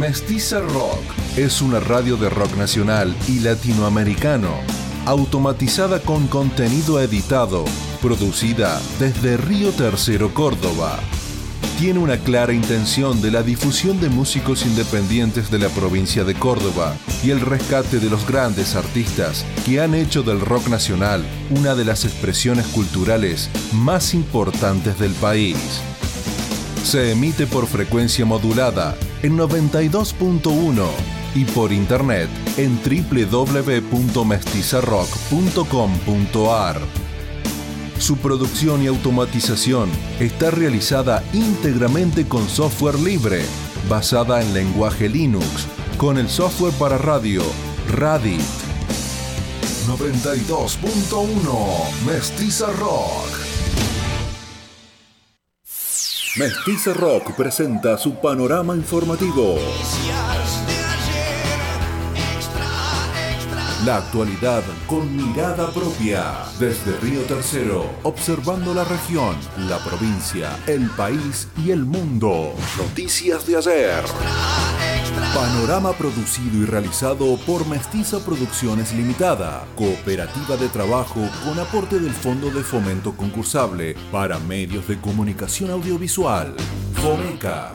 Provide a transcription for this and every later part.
Mestiza Rock es una radio de rock nacional y latinoamericano, automatizada con contenido editado, producida desde Río Tercero, Córdoba. Tiene una clara intención de la difusión de músicos independientes de la provincia de Córdoba y el rescate de los grandes artistas que han hecho del rock nacional una de las expresiones culturales más importantes del país. Se emite por frecuencia modulada en 92.1 y por internet en www.mestizarrock.com.ar. Su producción y automatización está realizada íntegramente con software libre, basada en lenguaje Linux, con el software para radio Radit. 92.1 Mestiza Rock. Mestiza Rock presenta su panorama informativo. La actualidad con mirada propia. Desde Río Tercero, observando la región, la provincia, el país y el mundo. Noticias de ayer. Panorama producido y realizado por Mestiza Producciones Limitada, cooperativa de trabajo con aporte del Fondo de Fomento Concursable para Medios de Comunicación Audiovisual. FOMECA.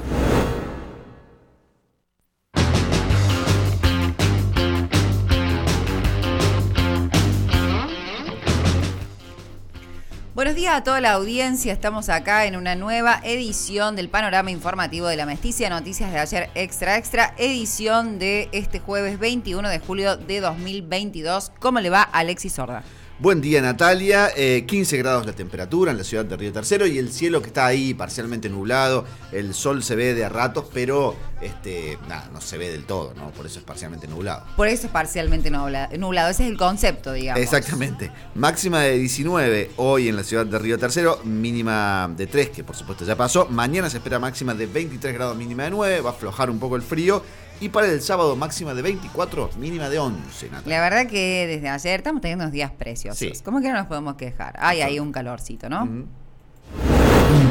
Buenos días a toda la audiencia. Estamos acá en una nueva edición del panorama informativo de la Mesticia. Noticias de ayer extra extra. Edición de este jueves 21 de julio de 2022. ¿Cómo le va Alexis Sorda? Buen día Natalia, 15 grados la temperatura en la ciudad de Río Tercero y el cielo que está ahí parcialmente nublado, el sol se ve de a ratos, pero este, nada, no se ve del todo, ¿no? Por eso es parcialmente nublado. Por eso es parcialmente nublado, ese es el concepto, digamos. Exactamente. Máxima de 19 hoy en la ciudad de Río Tercero, mínima de 3, que por supuesto ya pasó. Mañana se espera máxima de 23 grados, mínima de 9, va a aflojar un poco el frío y para el sábado máxima de 24, mínima de 11. La verdad que desde ayer estamos teniendo unos días preciosos. ¿Cómo que no nos podemos quejar? Hay ahí un calorcito, ¿no?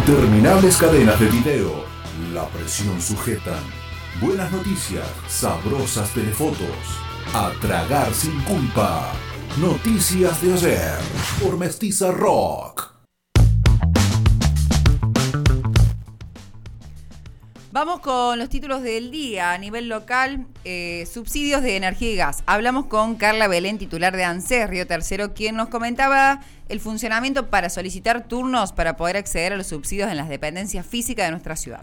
Interminables cadenas de video. La presión sujetan. Buenas noticias. Sabrosas telefotos. A tragar sin culpa. Noticias de ayer. Por Mestiza Rock. Vamos con los títulos del día. A nivel local, eh, subsidios de energía y gas. Hablamos con Carla Belén, titular de ANSES Río Tercero, quien nos comentaba el funcionamiento para solicitar turnos para poder acceder a los subsidios en las dependencias físicas de nuestra ciudad.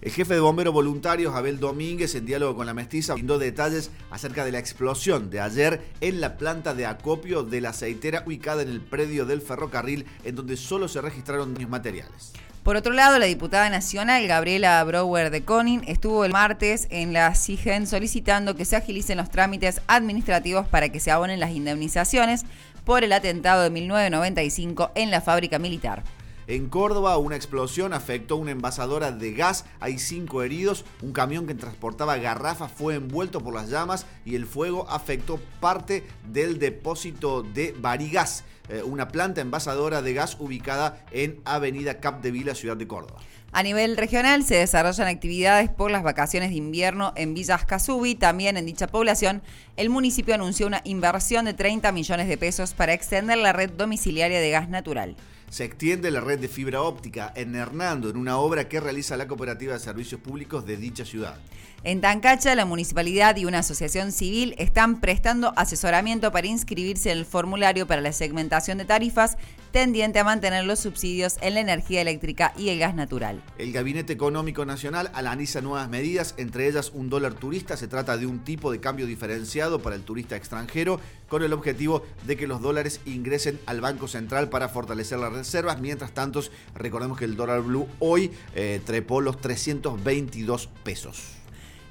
El jefe de bomberos voluntarios, Abel Domínguez, en diálogo con la mestiza, brindó detalles acerca de la explosión de ayer en la planta de acopio de la aceitera ubicada en el predio del ferrocarril, en donde solo se registraron daños materiales. Por otro lado, la diputada nacional Gabriela Brower de Conin estuvo el martes en la CIGEN solicitando que se agilicen los trámites administrativos para que se abonen las indemnizaciones por el atentado de 1995 en la fábrica militar. En Córdoba, una explosión afectó una envasadora de gas. Hay cinco heridos. Un camión que transportaba garrafas fue envuelto por las llamas y el fuego afectó parte del depósito de Barigas. Eh, una planta envasadora de gas ubicada en Avenida Capdevila, ciudad de Córdoba. A nivel regional se desarrollan actividades por las vacaciones de invierno en Villa Ascasubi. También en dicha población, el municipio anunció una inversión de 30 millones de pesos para extender la red domiciliaria de gas natural se extiende la red de fibra óptica en Hernando, en una obra que realiza la Cooperativa de Servicios Públicos de dicha ciudad. En Tancacha, la municipalidad y una asociación civil están prestando asesoramiento para inscribirse en el formulario para la segmentación de tarifas tendiente a mantener los subsidios en la energía eléctrica y el gas natural. El Gabinete Económico Nacional analiza nuevas medidas, entre ellas un dólar turista. Se trata de un tipo de cambio diferenciado para el turista extranjero con el objetivo de que los dólares ingresen al Banco Central para fortalecer las reservas. Mientras tanto, recordemos que el dólar blue hoy eh, trepó los 322 pesos.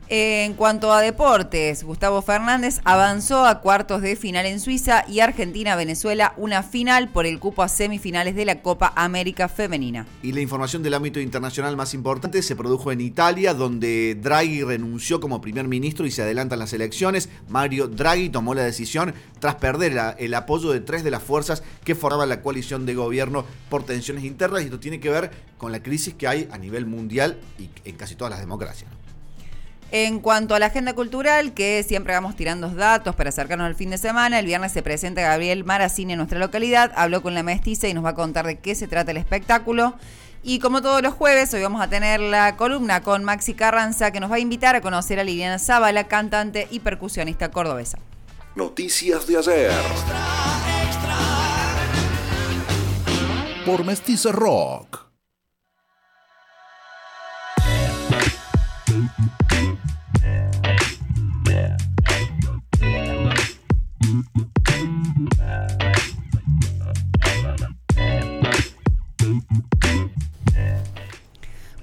En cuanto a deportes, Gustavo Fernández avanzó a cuartos de final en Suiza y Argentina-Venezuela una final por el cupo a semifinales de la Copa América Femenina. Y la información del ámbito internacional más importante se produjo en Italia, donde Draghi renunció como primer ministro y se adelantan las elecciones. Mario Draghi tomó la decisión tras perder el apoyo de tres de las fuerzas que formaban la coalición de gobierno por tensiones internas. Y esto tiene que ver con la crisis que hay a nivel mundial y en casi todas las democracias. En cuanto a la agenda cultural, que siempre vamos tirando datos para acercarnos al fin de semana, el viernes se presenta Gabriel Maracini en nuestra localidad, habló con la mestiza y nos va a contar de qué se trata el espectáculo. Y como todos los jueves, hoy vamos a tener la columna con Maxi Carranza, que nos va a invitar a conocer a Liliana Zavala, cantante y percusionista cordobesa. Noticias de ayer. Por Mestiza Rock.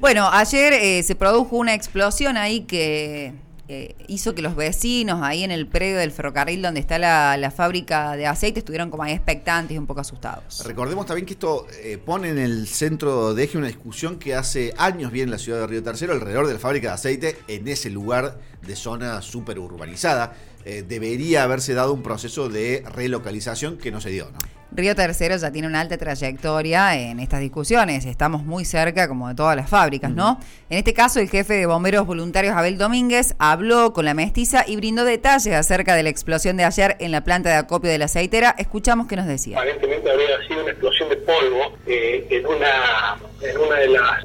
Bueno, ayer eh, se produjo una explosión ahí que eh, hizo que los vecinos ahí en el predio del ferrocarril donde está la, fábrica de aceite estuvieron como ahí expectantes y un poco asustados. Recordemos también que esto eh, pone en el centro de eje una discusión que hace años viene en la ciudad de Río Tercero alrededor de la fábrica de aceite en ese lugar de zona súper urbanizada. debería haberse dado un proceso de relocalización que no se dio, ¿no? Río Tercero ya tiene una alta trayectoria en estas discusiones. Estamos muy cerca, como de todas las fábricas, ¿no? En este caso, el jefe de bomberos voluntarios, Abel Domínguez, habló con la mestiza y brindó detalles acerca de la explosión de ayer en la planta de acopio de la aceitera. Escuchamos qué nos decía. Aparentemente habría sido una explosión de polvo eh, en una en una de las,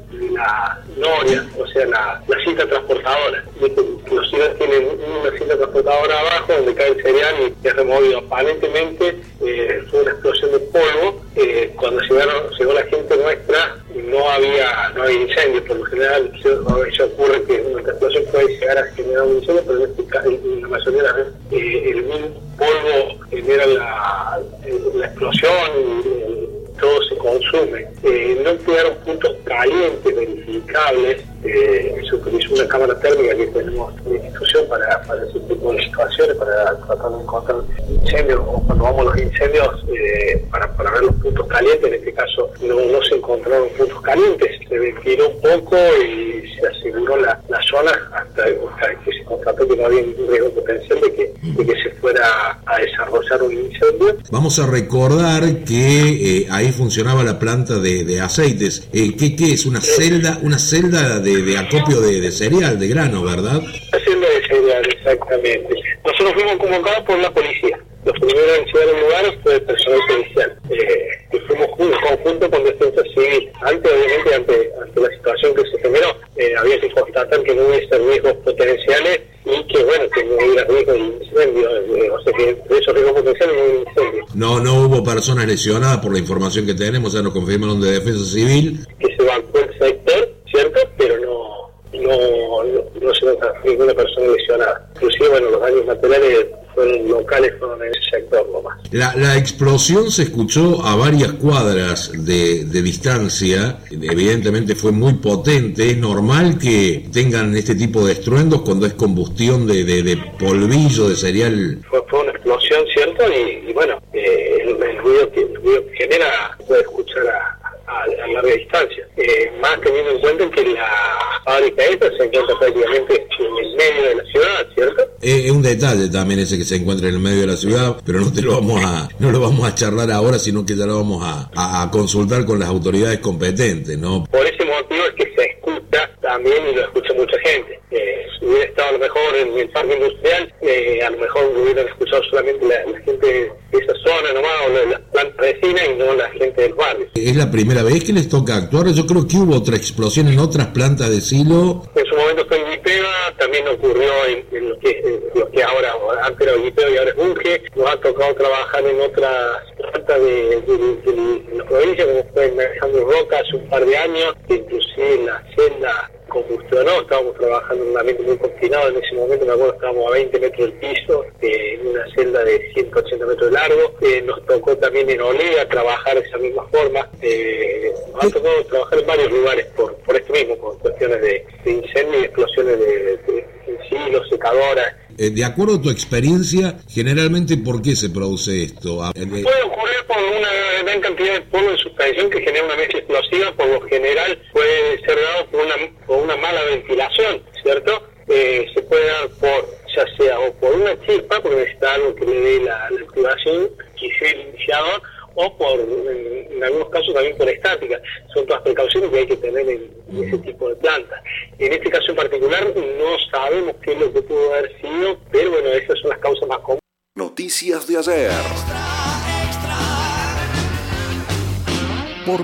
norias, o sea, la, cinta transportadora. Los hilos tienen una cinta transportadora abajo donde cae el cereal y es removido. Aparentemente eh, fue una explosión de polvo. Eh, cuando llegaron, llegó la gente nuestra no había no había incendio. Por lo general se, ocurre que una explosión puede llegar a generar un incendio, pero en, este, en la mayoría de las veces eh, el mismo polvo genera la, la explosión. Y, todo se consume. Eh, no quedaron puntos calientes verificables. Eh, se utilizó una cámara térmica que tenemos en la institución para, para ese tipo de situaciones, para tratar de encontrar incendios o cuando vamos a los incendios eh, para, para ver los puntos calientes. En este caso no, no se encontraron puntos calientes. Se ventiló un poco y se aseguró la, la zona hasta, que se constató que no había ningún riesgo potencial de que, de que se fuera a desarrollar un incendio. Vamos a recordar que hay funcionaba la planta de, aceites. Eh, ¿qué, ¿qué, es? ¿Una celda una celda de, acopio de, cereal, de grano, verdad? La celda de cereal, exactamente. Nosotros fuimos convocados por la policía. Los primeros en llegar al lugar fue el personal policial. Eh, fuimos juntos, conjunto con defensa civil. Antes, obviamente, ante, ante la situación que se generó, eh, había que constatar que no hubiese riesgos potenciales y que bueno, que no hubiera riesgo de incendio, eh, o sea que esos riesgos potenciales no hubo incendio. No, no hubo personas lesionadas por la información que tenemos, ya nos confirmaron de defensa civil. Que se evacuó el sector, ¿cierto? Pero no, no, no, no se nota ninguna persona lesionada. Inclusive, bueno, los daños materiales fueron locales, fueron en ese sector nomás. La, explosión se escuchó a varias cuadras de, de, distancia, evidentemente fue muy potente, es normal que tengan este tipo de estruendos cuando es combustión de, de, polvillo, de cereal. Fue, fue, una explosión, ¿cierto? Y, bueno, eh, el, ruido que, el ruido que genera puede escuchar a a, larga distancia. Eh, más teniendo en cuenta que la fábrica esta se encuentra prácticamente en el medio de la ciudad, ¿cierto? Eh, es un detalle también ese que se encuentra en el medio de la ciudad, pero no te lo vamos a, no lo vamos a charlar ahora, sino que ya lo vamos a, a, consultar con las autoridades competentes, ¿no? Por ese motivo es que se escucha también y lo escucha mucha gente. Eh, si hubiera estado a lo mejor en el parque industrial, eh, a lo mejor hubieran escuchado solamente la, gente de esa zona nomás, o la, las plantas vecinas y no la gente del barrio. Es la primera vez que les toca actuar. Yo creo que hubo otra explosión en otras plantas de silo. En su momento fue en Guipeva, también ocurrió en, lo, que, lo que ahora, antes era y ahora es Bunge. Nos ha tocado trabajar en otras plantas de, de, la provincia, como fue en Alejandro Roca hace un par de años, inclusive en la celda combustionó, estábamos trabajando en un ambiente muy confinado, en ese momento me acuerdo estábamos a 20 metros del piso, eh, en una celda de 180 metros de largo, eh, nos tocó también en Olea trabajar de esa misma forma, eh, nos ha tocado trabajar en varios lugares por, por esto mismo, por cuestiones de, incendio y explosiones de, de, silos, de acuerdo a tu experiencia, generalmente, ¿por qué se produce esto? Puede ocurrir por una gran cantidad de polvo en suspensión que genera una mezcla explosiva, por lo general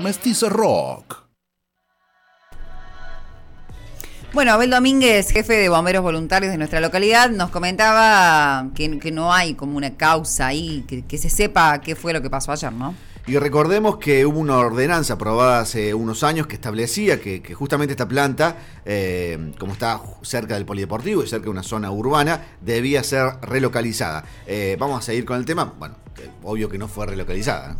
Por Mestiza Rock. Bueno, Abel Domínguez, jefe de bomberos voluntarios de nuestra localidad, nos comentaba que, no hay como una causa ahí, que, se sepa qué fue lo que pasó ayer, ¿no? Y recordemos que hubo una ordenanza aprobada hace unos años que establecía que, justamente esta planta, eh, como está cerca del polideportivo y cerca de una zona urbana, debía ser relocalizada. Eh, vamos a seguir con el tema. Bueno, obvio que no fue relocalizada.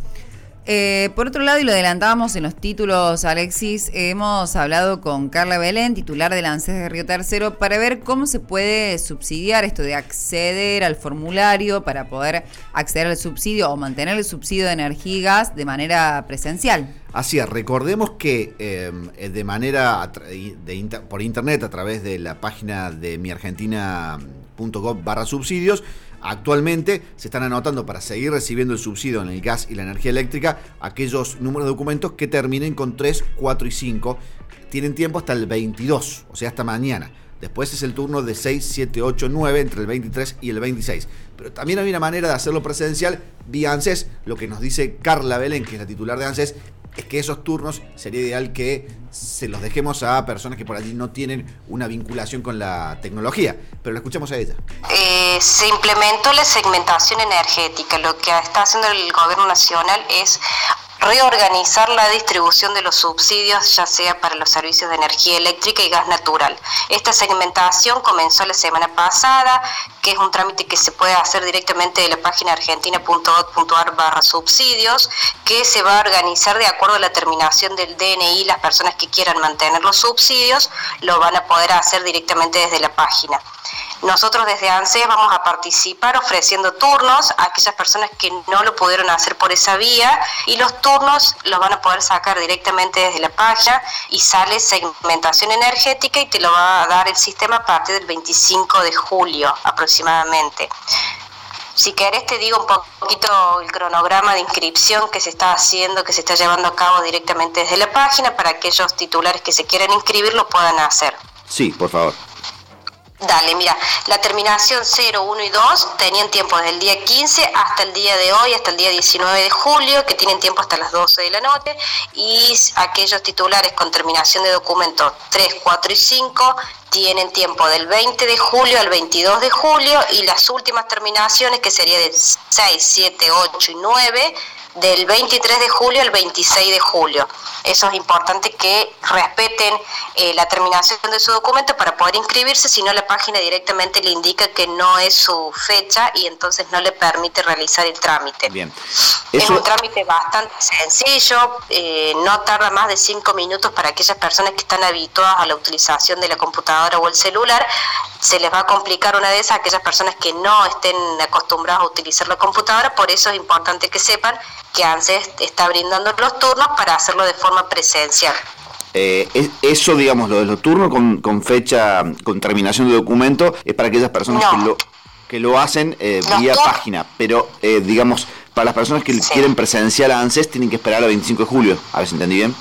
Eh, por otro lado, y lo adelantábamos en los títulos, Alexis, hemos hablado con Carla Belén, titular del ANSES de Río Tercero, para ver cómo se puede subsidiar esto de acceder al formulario para poder acceder al subsidio o mantener el subsidio de energía y gas de manera presencial. Así es, recordemos que eh, de manera por internet a través de la página de miargentina.gov barra subsidios, Actualmente se están anotando para seguir recibiendo el subsidio en el gas y la energía eléctrica aquellos números de documentos que terminen con 3, 4 y 5. Tienen tiempo hasta el 22, o sea, hasta mañana. Después es el turno de 6, 7, 8, 9, entre el 23 y el 26. Pero también hay una manera de hacerlo presencial vía ANSES. Lo que nos dice Carla Belén, que es la titular de ANSES, es que esos turnos sería ideal que se los dejemos a personas que por allí no tienen una vinculación con la tecnología. Pero la escuchamos a ella. Eh, se implementó la segmentación energética. Lo que está haciendo el gobierno nacional es reorganizar la distribución de los subsidios, ya sea para los servicios de energía eléctrica y gas natural. Esta segmentación comenzó la semana pasada, que es un trámite que se puede hacer directamente de la página argentina.gov.ar barra subsidios, que se va a organizar de acuerdo a la terminación del DNI. Las personas que quieran mantener los subsidios lo van a poder hacer directamente desde la página. Nosotros desde ANSES vamos a participar ofreciendo turnos a aquellas personas que no lo pudieron hacer por esa vía y los turnos los van a poder sacar directamente desde la página y sale segmentación energética y te lo va a dar el sistema a partir del 25 de julio aproximadamente. Si querés te digo un poquito el cronograma de inscripción que se está haciendo, que se está llevando a cabo directamente desde la página para aquellos titulares que se quieran inscribir lo puedan hacer. Sí, por favor. Dale, mira, la terminación 0, 1 y 2 tenían tiempo desde el día 15 hasta el día de hoy, hasta el día 19 de julio, que tienen tiempo hasta las 12 de la noche, y aquellos titulares con terminación de documentos 3, 4 y 5 tienen tiempo del 20 de julio al 22 de julio, y las últimas terminaciones, que serían de 6, 7, 8 y 9, del 23 de julio al 26 de julio. Eso es importante que respeten eh, la terminación de su documento para poder inscribirse, si no la página directamente le indica que no es su fecha y entonces no le permite realizar el trámite. Bien. Es un trámite bastante sencillo, eh, no tarda más de cinco minutos para aquellas personas que están habituadas a la utilización de la computadora o el celular. Se les va a complicar una de esas aquellas personas que no estén acostumbradas a utilizar la computadora, por eso es importante que sepan que ANSES está brindando los turnos para hacerlo de forma presencial. Eh, eso, digamos, lo de los turnos con, fecha, con terminación de documento, es para aquellas personas que, lo, que lo hacen eh, vía página, pero eh, digamos, para las personas que quieren presencial a ANSES tienen que esperar al 25 de julio, a ver si entendí bien.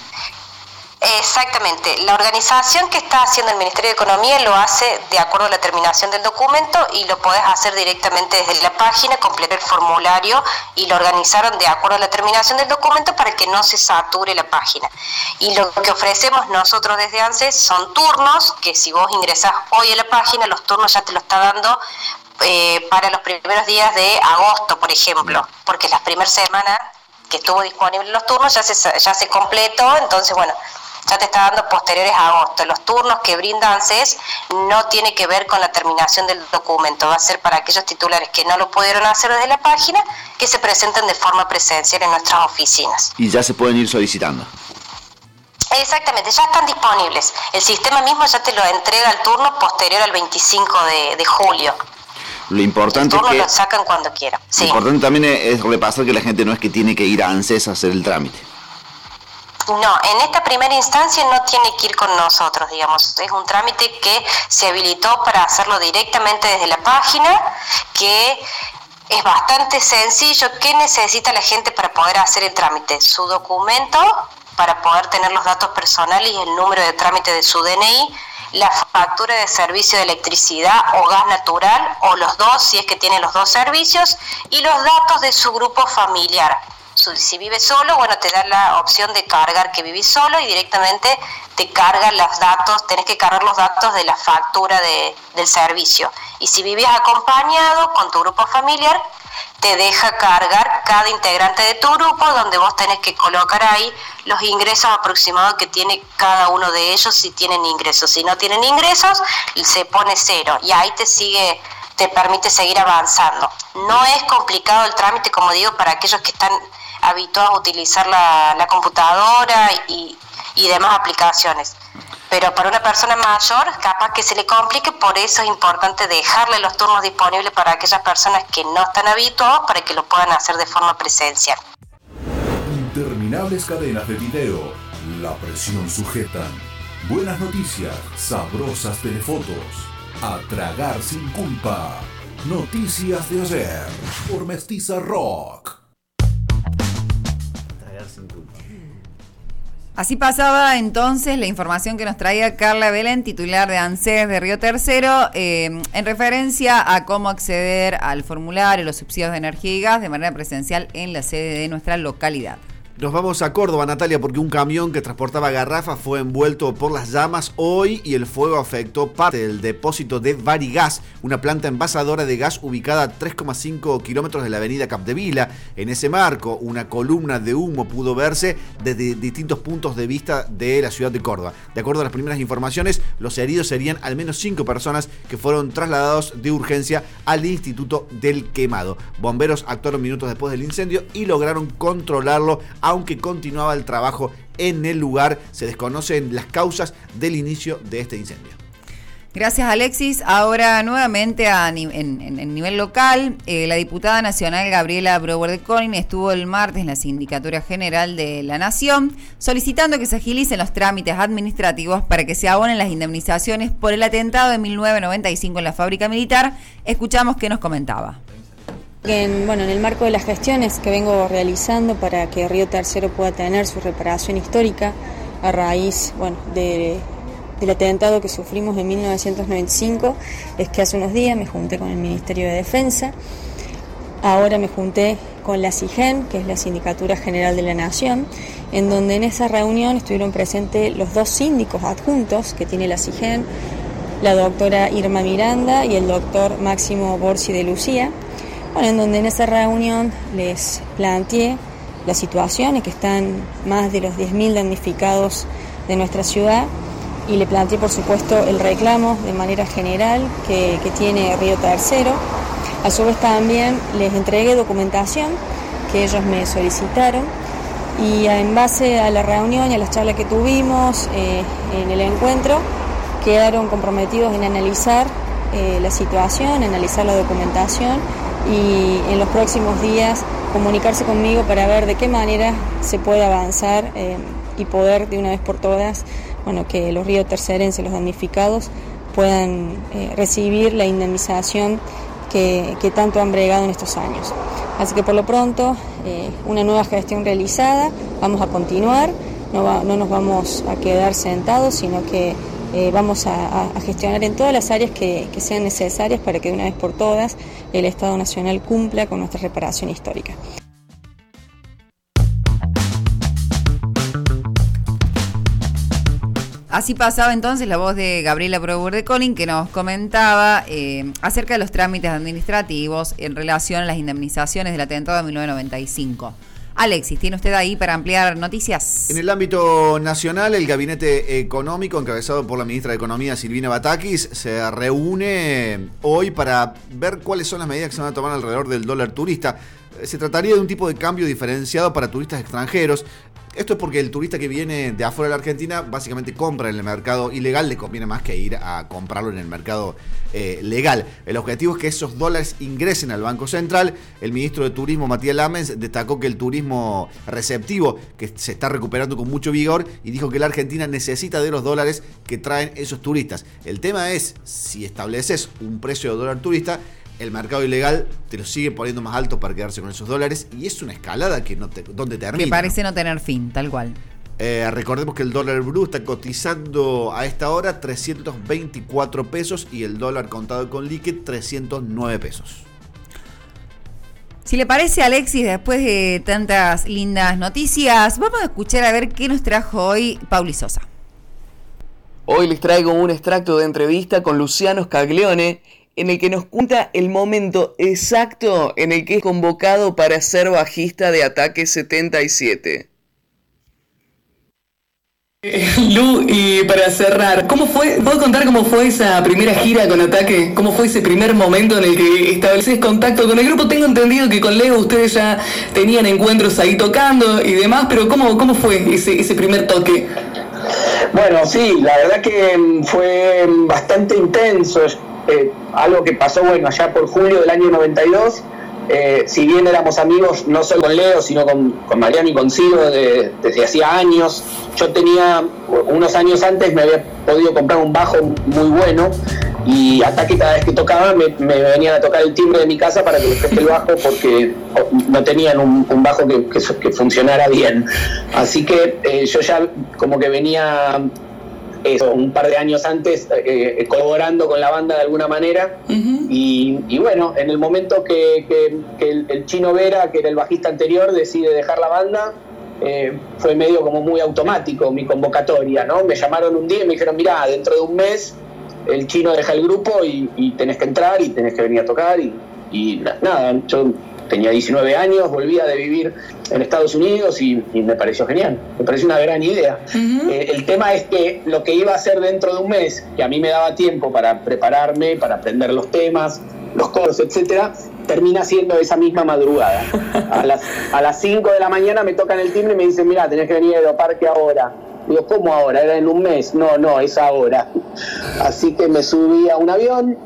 Exactamente. La organización que está haciendo el Ministerio de Economía lo hace de acuerdo a la terminación del documento y lo podés hacer directamente desde la página, completar el formulario y lo organizaron de acuerdo a la terminación del documento para que no se sature la página. Y lo que ofrecemos nosotros desde ANSES son turnos, que si vos ingresás hoy a la página, los turnos ya te lo está dando eh, para los primeros días de agosto, por ejemplo, porque las primeras semanas que estuvo disponible los turnos ya se, ya se completó, entonces bueno, ya te está dando posteriores a agosto. Los turnos que brinda ANSES no tiene que ver con la terminación del documento, va a ser para aquellos titulares que no lo pudieron hacer desde la página, que se presenten de forma presencial en nuestras oficinas. Y ya se pueden ir solicitando. Exactamente, ya están disponibles. El sistema mismo ya te lo entrega el turno posterior al 25 de, julio. Lo importante el turno es que lo sacan cuando quieran. Lo importante también es repasar que la gente no es que tiene que ir a ANSES a hacer el trámite. No, en esta primera instancia no tiene que ir con nosotros, digamos. Es un trámite que se habilitó para hacerlo directamente desde la página, que es bastante sencillo. ¿Qué necesita la gente para poder hacer el trámite? Su documento para poder tener los datos personales y el número de trámite de su DNI, la factura de servicio de electricidad o gas natural, o los dos, si es que tiene los dos servicios, y los datos de su grupo familiar. Si vive solo, bueno, te da la opción de cargar que vivís solo y directamente te carga los datos, tenés que cargar los datos de la factura de, del servicio. Y si vivís acompañado con tu grupo familiar, te deja cargar cada integrante de tu grupo, donde vos tenés que colocar ahí los ingresos aproximados que tiene cada uno de ellos si tienen ingresos. Si no tienen ingresos, se pone cero y ahí te sigue te permite seguir avanzando. No es complicado el trámite, como digo, para aquellos que están habituados a utilizar la, computadora y, y demás aplicaciones. Pero para una persona mayor, capaz que se le complique, por eso es importante dejarle los turnos disponibles para aquellas personas que no están habituadas para que lo puedan hacer de forma presencial. Interminables cadenas de video, la presión sujetan. Buenas noticias, sabrosas telefotos. A tragar sin culpa. Noticias de ayer por Mestiza Rock. Así pasaba entonces la información que nos traía Carla Belén, titular de ANSES de Río Tercero, eh, en referencia a cómo acceder al formulario, los subsidios de energía y gas de manera presencial en la sede de nuestra localidad. Nos vamos a Córdoba, Natalia, porque un camión que transportaba garrafas fue envuelto por las llamas hoy y el fuego afectó parte del depósito de Varigas, una planta envasadora de gas ubicada a 3,5 kilómetros de la avenida Capdevila. En ese marco, una columna de humo pudo verse desde distintos puntos de vista de la ciudad de Córdoba. De acuerdo a las primeras informaciones, los heridos serían al menos 5 personas que fueron trasladados de urgencia al Instituto del Quemado. Bomberos actuaron minutos después del incendio y lograron controlarlo aunque continuaba el trabajo en el lugar. Se desconocen las causas del inicio de este incendio. Gracias Alexis. Ahora nuevamente a, en, nivel local, eh, la diputada nacional Gabriela Brower de Colin estuvo el martes en la Sindicatura General de la Nación solicitando que se agilicen los trámites administrativos para que se abonen las indemnizaciones por el atentado de 1995 en la fábrica militar. Escuchamos qué nos comentaba. En, bueno, en el marco de las gestiones que vengo realizando para que Río Tercero pueda tener su reparación histórica a raíz bueno, de, del atentado que sufrimos en 1995, es que hace unos días me junté con el Ministerio de Defensa, ahora me junté con la CIGEN, que es la Sindicatura General de la Nación, en donde en esa reunión estuvieron presentes los dos síndicos adjuntos que tiene la CIGEN, la doctora Irma Miranda y el doctor Máximo Borsi de Lucía en donde en esa reunión les planteé la situación, que están más de los 10.000 damnificados de nuestra ciudad y le planteé por supuesto el reclamo de manera general que, tiene Río Tercero. A su vez también les entregué documentación que ellos me solicitaron y en base a la reunión y a las charlas que tuvimos eh, en el encuentro quedaron comprometidos en analizar eh, la situación, analizar la documentación y en los próximos días comunicarse conmigo para ver de qué manera se puede avanzar eh, y poder de una vez por todas, bueno, que los ríos tercerenses, los damnificados, puedan eh, recibir la indemnización que, tanto han bregado en estos años. Así que por lo pronto, eh, una nueva gestión realizada, vamos a continuar, no, no nos vamos a quedar sentados, sino que eh, vamos a, gestionar en todas las áreas que, sean necesarias para que de una vez por todas el Estado Nacional cumpla con nuestra reparación histórica. Así pasaba entonces la voz de Gabriela Brower de Colin que nos comentaba eh, acerca de los trámites administrativos en relación a las indemnizaciones del atentado de 1995. Alexis, ¿tiene usted ahí para ampliar noticias? En el ámbito nacional, el Gabinete Económico, encabezado por la ministra de Economía, Silvina Batakis, se reúne hoy para ver cuáles son las medidas que se van a tomar alrededor del dólar turista. Se trataría de un tipo de cambio diferenciado para turistas extranjeros. Esto es porque el turista que viene de afuera de la Argentina básicamente compra en el mercado ilegal, le conviene más que ir a comprarlo en el mercado eh, legal. El objetivo es que esos dólares ingresen al Banco Central. El ministro de Turismo, Matías Lamens, destacó que el turismo receptivo, que se está recuperando con mucho vigor, y dijo que la Argentina necesita de los dólares que traen esos turistas. El tema es, si estableces un precio de dólar turista, el mercado ilegal te lo sigue poniendo más alto para quedarse con esos dólares y es una escalada que no te, donde termina. Que parece no tener fin, tal cual. Eh, recordemos que el dólar blue está cotizando a esta hora 324 pesos y el dólar contado con líquido 309 pesos. Si le parece, Alexis, después de tantas lindas noticias, vamos a escuchar a ver qué nos trajo hoy Pauli Sosa. Hoy les traigo un extracto de entrevista con Luciano Scaglione en el que nos cuenta el momento exacto en el que es convocado para ser bajista de Ataque 77. Lu, y para cerrar, ¿cómo fue? ¿Puedo contar cómo fue esa primera gira con Ataque? ¿Cómo fue ese primer momento en el que estableces contacto con el grupo? Tengo entendido que con Leo ustedes ya tenían encuentros ahí tocando y demás, pero ¿cómo, cómo fue ese, ese primer toque? Bueno, sí, la verdad que fue bastante intenso. Eh, algo que pasó, bueno, allá por julio del año 92. Eh, si bien éramos amigos no solo con Leo, sino con, con Mariano y con Ciro desde hacía años, yo tenía, unos años antes me había podido comprar un bajo muy bueno y hasta que cada vez que tocaba me, venían a tocar el timbre de mi casa para que les preste el bajo porque no tenían un, bajo que, que, funcionara bien. Así que eh, yo ya como que venía eso, un par de años antes eh, colaborando con la banda de alguna manera. y, bueno, en el momento que, el, chino Vera, que era el bajista anterior, decide dejar la banda, eh, fue medio como muy automático mi convocatoria, ¿no? Me llamaron un día y me dijeron, mira, dentro de un mes el chino deja el grupo y, tenés que entrar y tenés que venir a tocar y, y nada, yo tenía 19 años, volvía de vivir en Estados Unidos y, me pareció genial, me pareció una gran idea. Eh, el tema es que lo que iba a hacer dentro de un mes, que a mí me daba tiempo para prepararme, para aprender los temas, los coros, etcétera, termina siendo esa misma madrugada. A las, a las 5 de la mañana me tocan el timbre y me dicen, mira, tenés que venir a Aeroparque ahora. Digo, ¿cómo ahora? ¿Era en un mes? No, no, es ahora. Así que me subí a un avión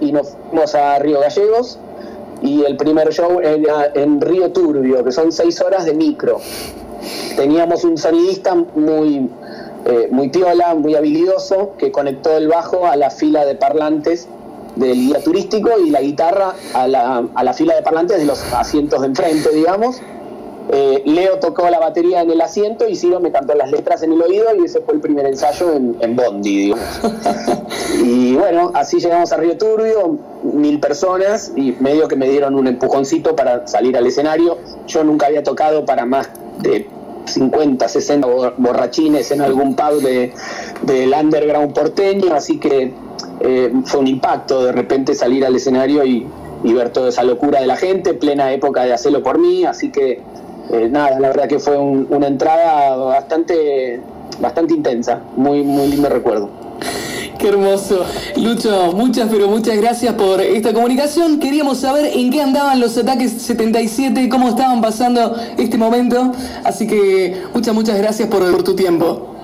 y nos fuimos a Río Gallegos y el primer show era en Río Turbio, que son seis horas de micro. Teníamos un sonidista muy, eh, muy piola, muy habilidoso, que conectó el bajo a la fila de parlantes del guía turístico y la guitarra a la, a la fila de parlantes de los asientos de enfrente, digamos eh, Leo tocó la batería en el asiento y Ciro me cantó las letras en el oído y ese fue el primer ensayo en, Bondi, digamos. y bueno, así llegamos a Río Turbio, mil personas y medio que me dieron un empujoncito para salir al escenario. Yo nunca había tocado para más de 50, 60 borrachines en algún pub de, del underground porteño, así que eh, fue un impacto de repente salir al escenario y, y ver toda esa locura de la gente, plena época de hacerlo por mí, así que eh, nada, la verdad que fue una entrada bastante, bastante intensa, muy, muy lindo recuerdo. Qué hermoso. Lucho, muchas, pero muchas gracias por esta comunicación. Queríamos saber en qué andaban los ataques 77, cómo estaban pasando este momento. Así que muchas, muchas gracias por, por tu tiempo.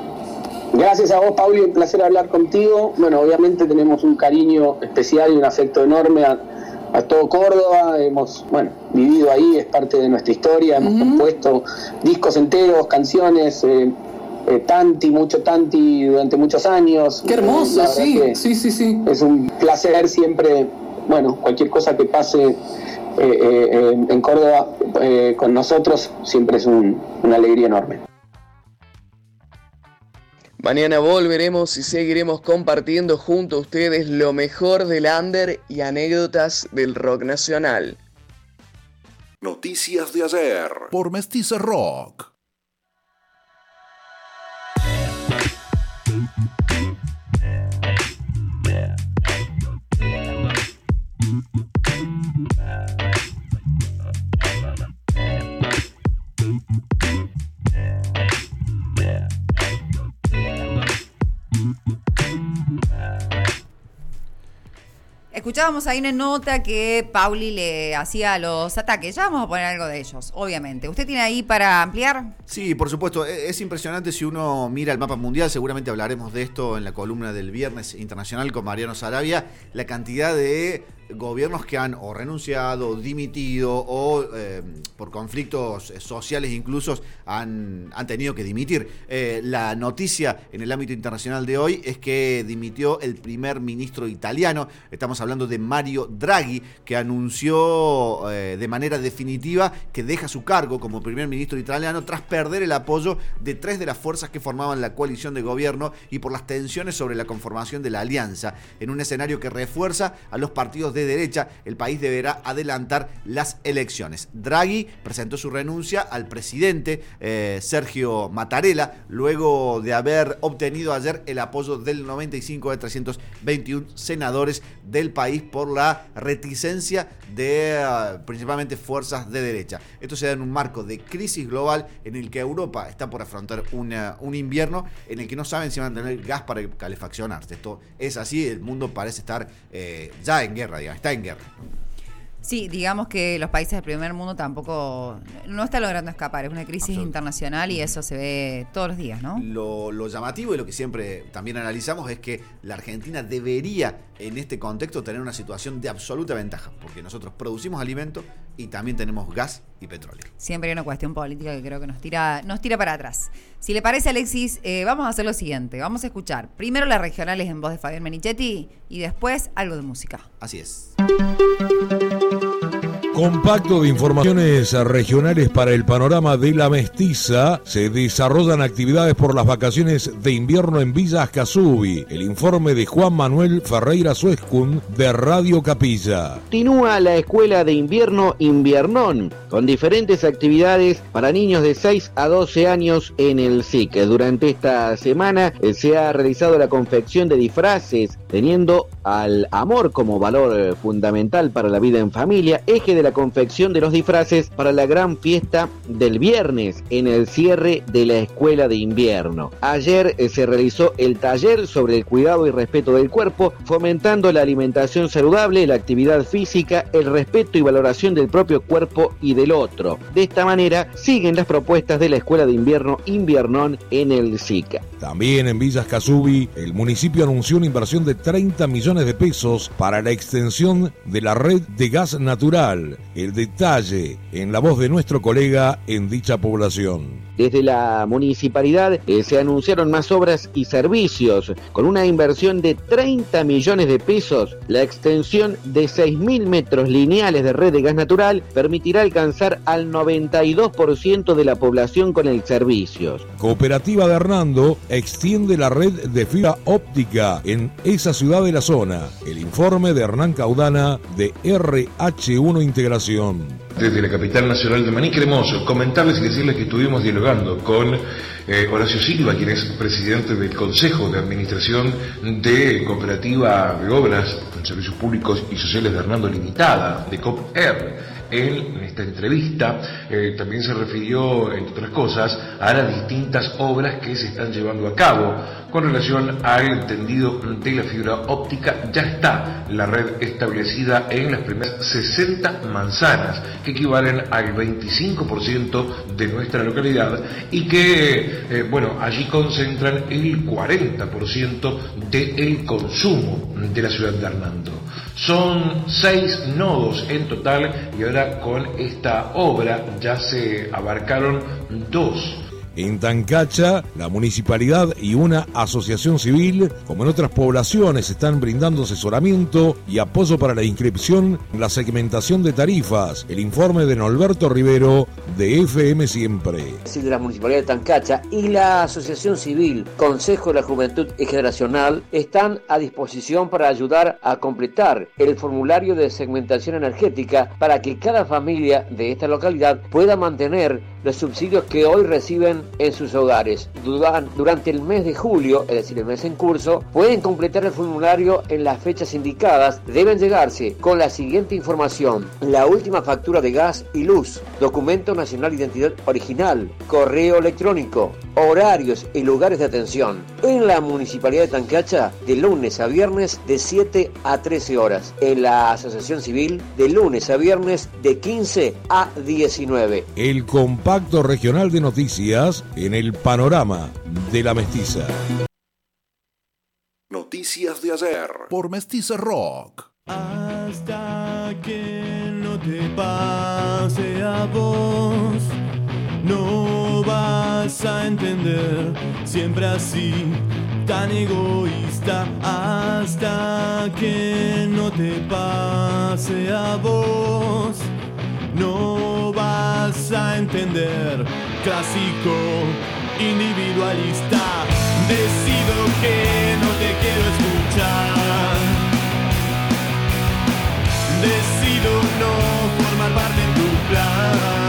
Gracias a vos, Pauli, un placer hablar contigo. Bueno, obviamente tenemos un cariño especial y un afecto enorme a, a todo Córdoba, hemos bueno, vivido ahí, es parte de nuestra historia, hemos compuesto discos enteros, canciones, eh, eh, Tanti, mucho Tanti durante muchos años. Qué hermoso, sí, sí, sí, sí. Es un placer siempre, bueno, cualquier cosa que pase eh, en Córdoba con nosotros siempre es una alegría enorme. Mañana volveremos y seguiremos compartiendo junto a ustedes lo mejor del under y anécdotas del rock nacional. Noticias de ayer por Mestiza Rock. Escuchábamos ahí una nota que Pauli le hacía los ataques. Ya vamos a poner algo de ellos, obviamente. ¿Usted tiene ahí para ampliar? Sí, por supuesto. E-, es impresionante si uno mira el mapa mundial. Seguramente hablaremos de esto en la columna del viernes internacional con Mariano Sarabia. La cantidad de gobiernos que han o renunciado, dimitido o eh, por conflictos sociales incluso han, han tenido que dimitir. Eh, la noticia en el ámbito internacional de hoy es que dimitió el primer ministro italiano. Estamos hablando de Mario Draghi, que anunció eh, de manera definitiva que deja su cargo como primer ministro italiano tras perder el apoyo de tres de las fuerzas que formaban la coalición de gobierno y por las tensiones sobre la conformación de la alianza. En un escenario que refuerza a los partidos de derecha, el país deberá adelantar las elecciones. Draghi presentó su renuncia al presidente eh, Sergio Mattarella luego de haber obtenido ayer el apoyo del 95 de 321 senadores del país por la reticencia de ah, principalmente fuerzas de derecha. Esto se da en un marco de crisis global en el que Europa está por afrontar un invierno en el que no saben si van a tener gas para calefaccionarse. Esto es así, el mundo parece estar eh, ya en guerra, digamos, está en guerra. Sí, digamos que los países del primer mundo tampoco no están logrando escapar, es una crisis internacional y eso se ve todos los días, ¿no? Lo, lo, llamativo y lo que siempre también analizamos es que la Argentina debería en este contexto tener una situación de absoluta ventaja, porque nosotros producimos alimentos y también tenemos gas y petróleo. Siempre hay una cuestión política que creo que nos tira, nos tira para atrás. Si le parece, Alexis, eh, vamos a hacer lo siguiente, vamos a escuchar primero las regionales en voz de Fabián Menichetti y después algo de música. Así es. Compacto de informaciones regionales para el panorama de la mestiza. Se desarrollan actividades por las vacaciones de invierno en Villa Ascasubi. El informe de Juan Manuel Ferreira Suescun de Radio Capilla. Continúa la escuela de invierno Inviernón con diferentes actividades para niños de 6 a 12 años en el SIC. Durante esta semana eh, se ha realizado la confección de disfraces teniendo al amor como valor eh, fundamental para la vida en familia, eje de la confección de los disfraces para la gran fiesta del viernes en el cierre de la escuela de invierno. Ayer eh, se realizó el taller sobre el cuidado y respeto del cuerpo, fomentando la alimentación saludable, la actividad física, el respeto y valoración del propio cuerpo y del otro. De esta manera siguen las propuestas de la escuela de invierno Inviernón en el SICA. También en Villas Casubi, el municipio anunció una inversión de 30 millones de pesos para la extensión de la red de gas natural. El detalle en la voz de nuestro colega en dicha población. Desde la municipalidad eh, se anunciaron más obras y servicios. Con una inversión de 30 millones de pesos, la extensión de 6.000 metros lineales de red de gas natural permitirá alcanzar al 92% de la población con el servicio. Cooperativa de Hernando extiende la red de fibra óptica en esa ciudad de la zona. El informe de Hernán Caudana de RH1 Integración desde la capital nacional de Maní queremos comentarles y decirles que estuvimos dialogando con eh, Horacio Silva, quien es presidente del Consejo de Administración de Cooperativa de Obras, Servicios Públicos y Sociales de Hernando Limitada, de COPER él, en esta entrevista, eh, también se refirió, entre otras cosas, a las distintas obras que se están llevando a cabo con relación al tendido de la fibra óptica. Ya está la red establecida en las primeras 60 manzanas, que equivalen al 25% de nuestra localidad y que, eh, bueno, allí concentran el 40% del consumo de la ciudad de Hernando. Son seis nodos en total y ahora con esta obra ya se abarcaron dos en Tancacha, la municipalidad y una asociación civil, como en otras poblaciones, están brindando asesoramiento y apoyo para la inscripción en la segmentación de tarifas. El informe de Norberto Rivero de FM Siempre. De la municipalidad de Tancacha y la asociación civil Consejo de la Juventud y Generacional están a disposición para ayudar a completar el formulario de segmentación energética para que cada familia de esta localidad pueda mantener los subsidios que hoy reciben en sus hogares. Durante el mes de julio, es decir, el mes en curso, pueden completar el formulario en las fechas indicadas. Deben llegarse con la siguiente información. La última factura de gas y luz, documento nacional de identidad original, correo electrónico, horarios y lugares de atención. En la Municipalidad de Tancacha, de lunes a viernes de 7 a 13 horas. En la Asociación Civil, de lunes a viernes de 15 a 19. El compacto regional de noticias en el panorama de la mestiza. Noticias de ayer por Mestiza Rock. Hasta que no te pase a vos, no vas a entender, siempre así, tan egoísta. Hasta que no te pase a vos, no vas a entender, clásico, individualista. Decido que no te quiero escuchar. Decido no formar parte de tu plan.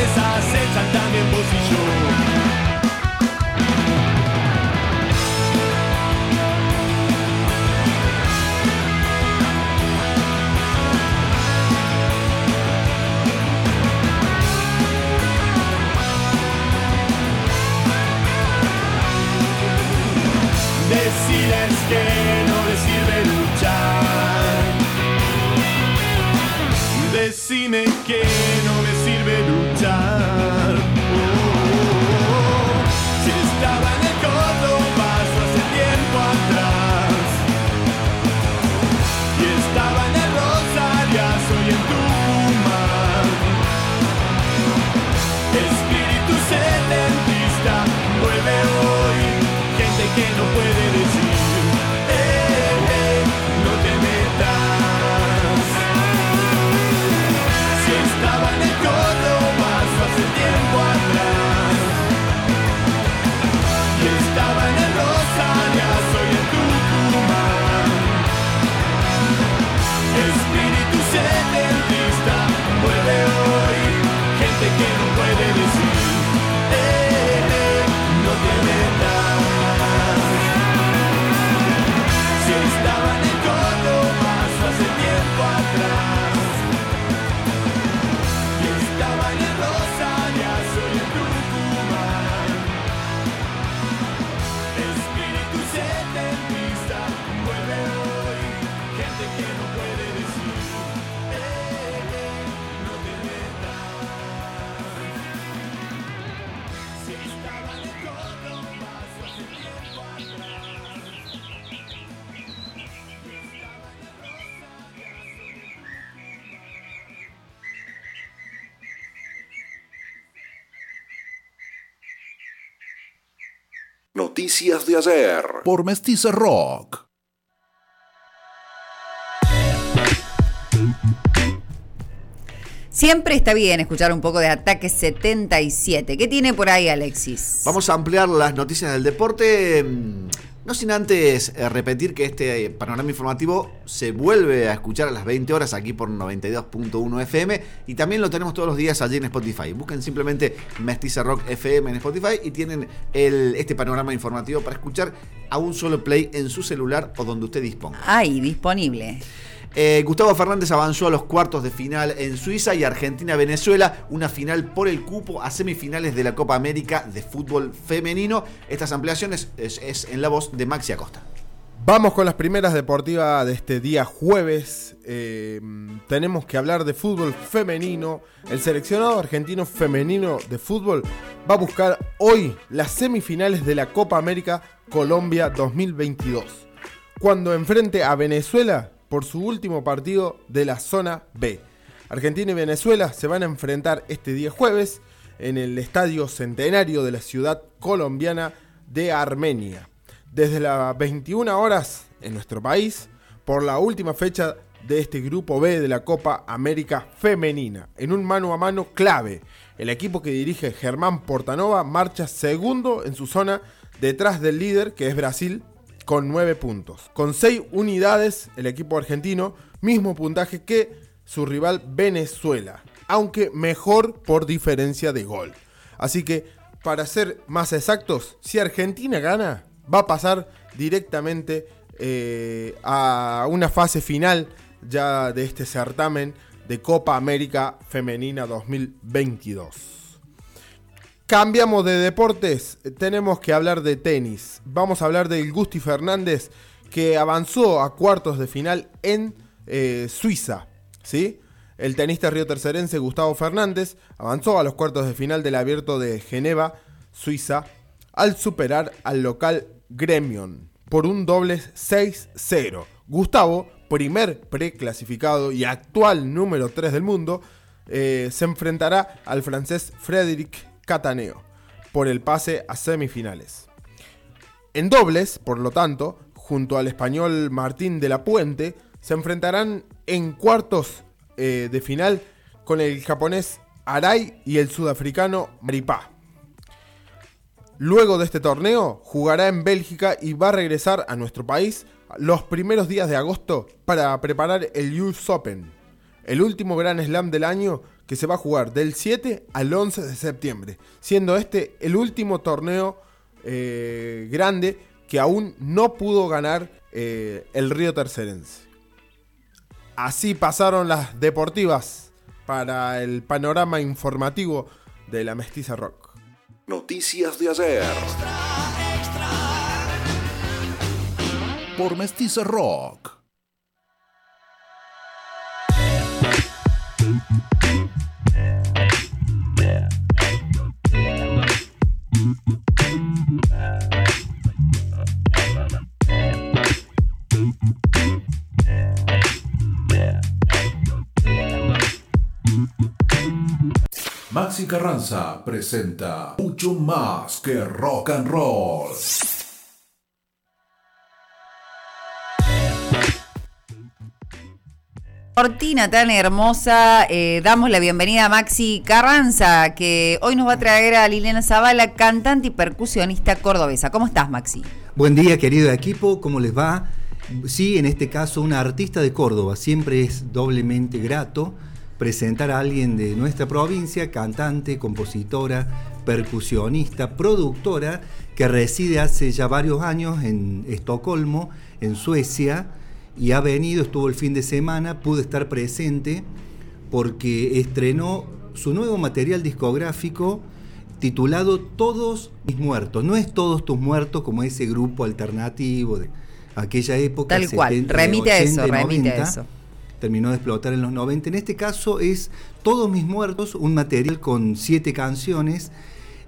Los patrones acechan también vos Noticias de ayer por Mestiza Rock. Siempre está bien escuchar un poco de Ataque 77. ¿Qué tiene por ahí, Alexis? Vamos a ampliar las noticias del deporte. No sin antes eh, repetir que este eh, panorama informativo se vuelve a escuchar a las 20 horas aquí por 92.1 FM y también lo tenemos todos los días allí en Spotify. Busquen simplemente Mestiza Rock FM en Spotify y tienen el, este panorama informativo para escuchar a un solo play en su celular o donde usted disponga. Ahí, disponible. Eh, Gustavo Fernández avanzó a los cuartos de final en Suiza y Argentina-Venezuela, una final por el cupo a semifinales de la Copa América de fútbol femenino. Estas ampliaciones es, en la voz de Maxi Acosta. Vamos con las primeras deportivas de este día jueves. Eh, tenemos que hablar de fútbol femenino. El seleccionado argentino femenino de fútbol va a buscar hoy las semifinales de la Copa América Colombia 2022. Cuando enfrente a Venezuela por su último partido de la zona B. Argentina y Venezuela se van a enfrentar este día jueves en el Estadio Centenario de la ciudad colombiana de Armenia. Desde las 21 horas en nuestro país, por la última fecha de este grupo B de la Copa América Femenina, en un mano a mano clave. El equipo que dirige Germán Portanova marcha segundo en su zona detrás del líder que es Brasil con 9 puntos. Con 6 unidades el equipo argentino, mismo puntaje que su rival Venezuela, aunque mejor por diferencia de gol. Así que, para ser más exactos, si Argentina gana, va a pasar directamente eh, a una fase final ya de este certamen de Copa América Femenina 2022. Cambiamos de deportes, tenemos que hablar de tenis. Vamos a hablar del Gusti Fernández que avanzó a cuartos de final en eh, Suiza. ¿sí? El tenista río tercerense Gustavo Fernández avanzó a los cuartos de final del abierto de Geneva, Suiza, al superar al local Gremion por un doble 6-0. Gustavo, primer preclasificado y actual número 3 del mundo, eh, se enfrentará al francés Frédéric Cataneo por el pase a semifinales. En dobles, por lo tanto, junto al español Martín de la Puente, se enfrentarán en cuartos eh, de final con el japonés Arai y el sudafricano Maripá. Luego de este torneo, jugará en Bélgica y va a regresar a nuestro país los primeros días de agosto para preparar el US Open, el último gran slam del año que se va a jugar del 7 al 11 de septiembre, siendo este el último torneo eh, grande que aún no pudo ganar eh, el Río Tercerense. Así pasaron las deportivas para el panorama informativo de la Mestiza Rock. Noticias de ayer. Por Mestiza Rock. Maxi Carranza presenta mucho más que rock and roll. Cortina tan hermosa, eh, damos la bienvenida a Maxi Carranza, que hoy nos va a traer a Liliana Zavala, cantante y percusionista cordobesa. ¿Cómo estás, Maxi? Buen día, querido equipo, ¿cómo les va? Sí, en este caso, una artista de Córdoba. Siempre es doblemente grato presentar a alguien de nuestra provincia, cantante, compositora, percusionista, productora, que reside hace ya varios años en Estocolmo, en Suecia, y ha venido, estuvo el fin de semana, pude estar presente porque estrenó su nuevo material discográfico titulado Todos mis muertos. No es Todos tus muertos como ese grupo alternativo de aquella época. Tal cual, 70, remite a 80, eso, remite a 90. eso. Terminó de explotar en los 90. En este caso es Todos mis muertos, un material con siete canciones.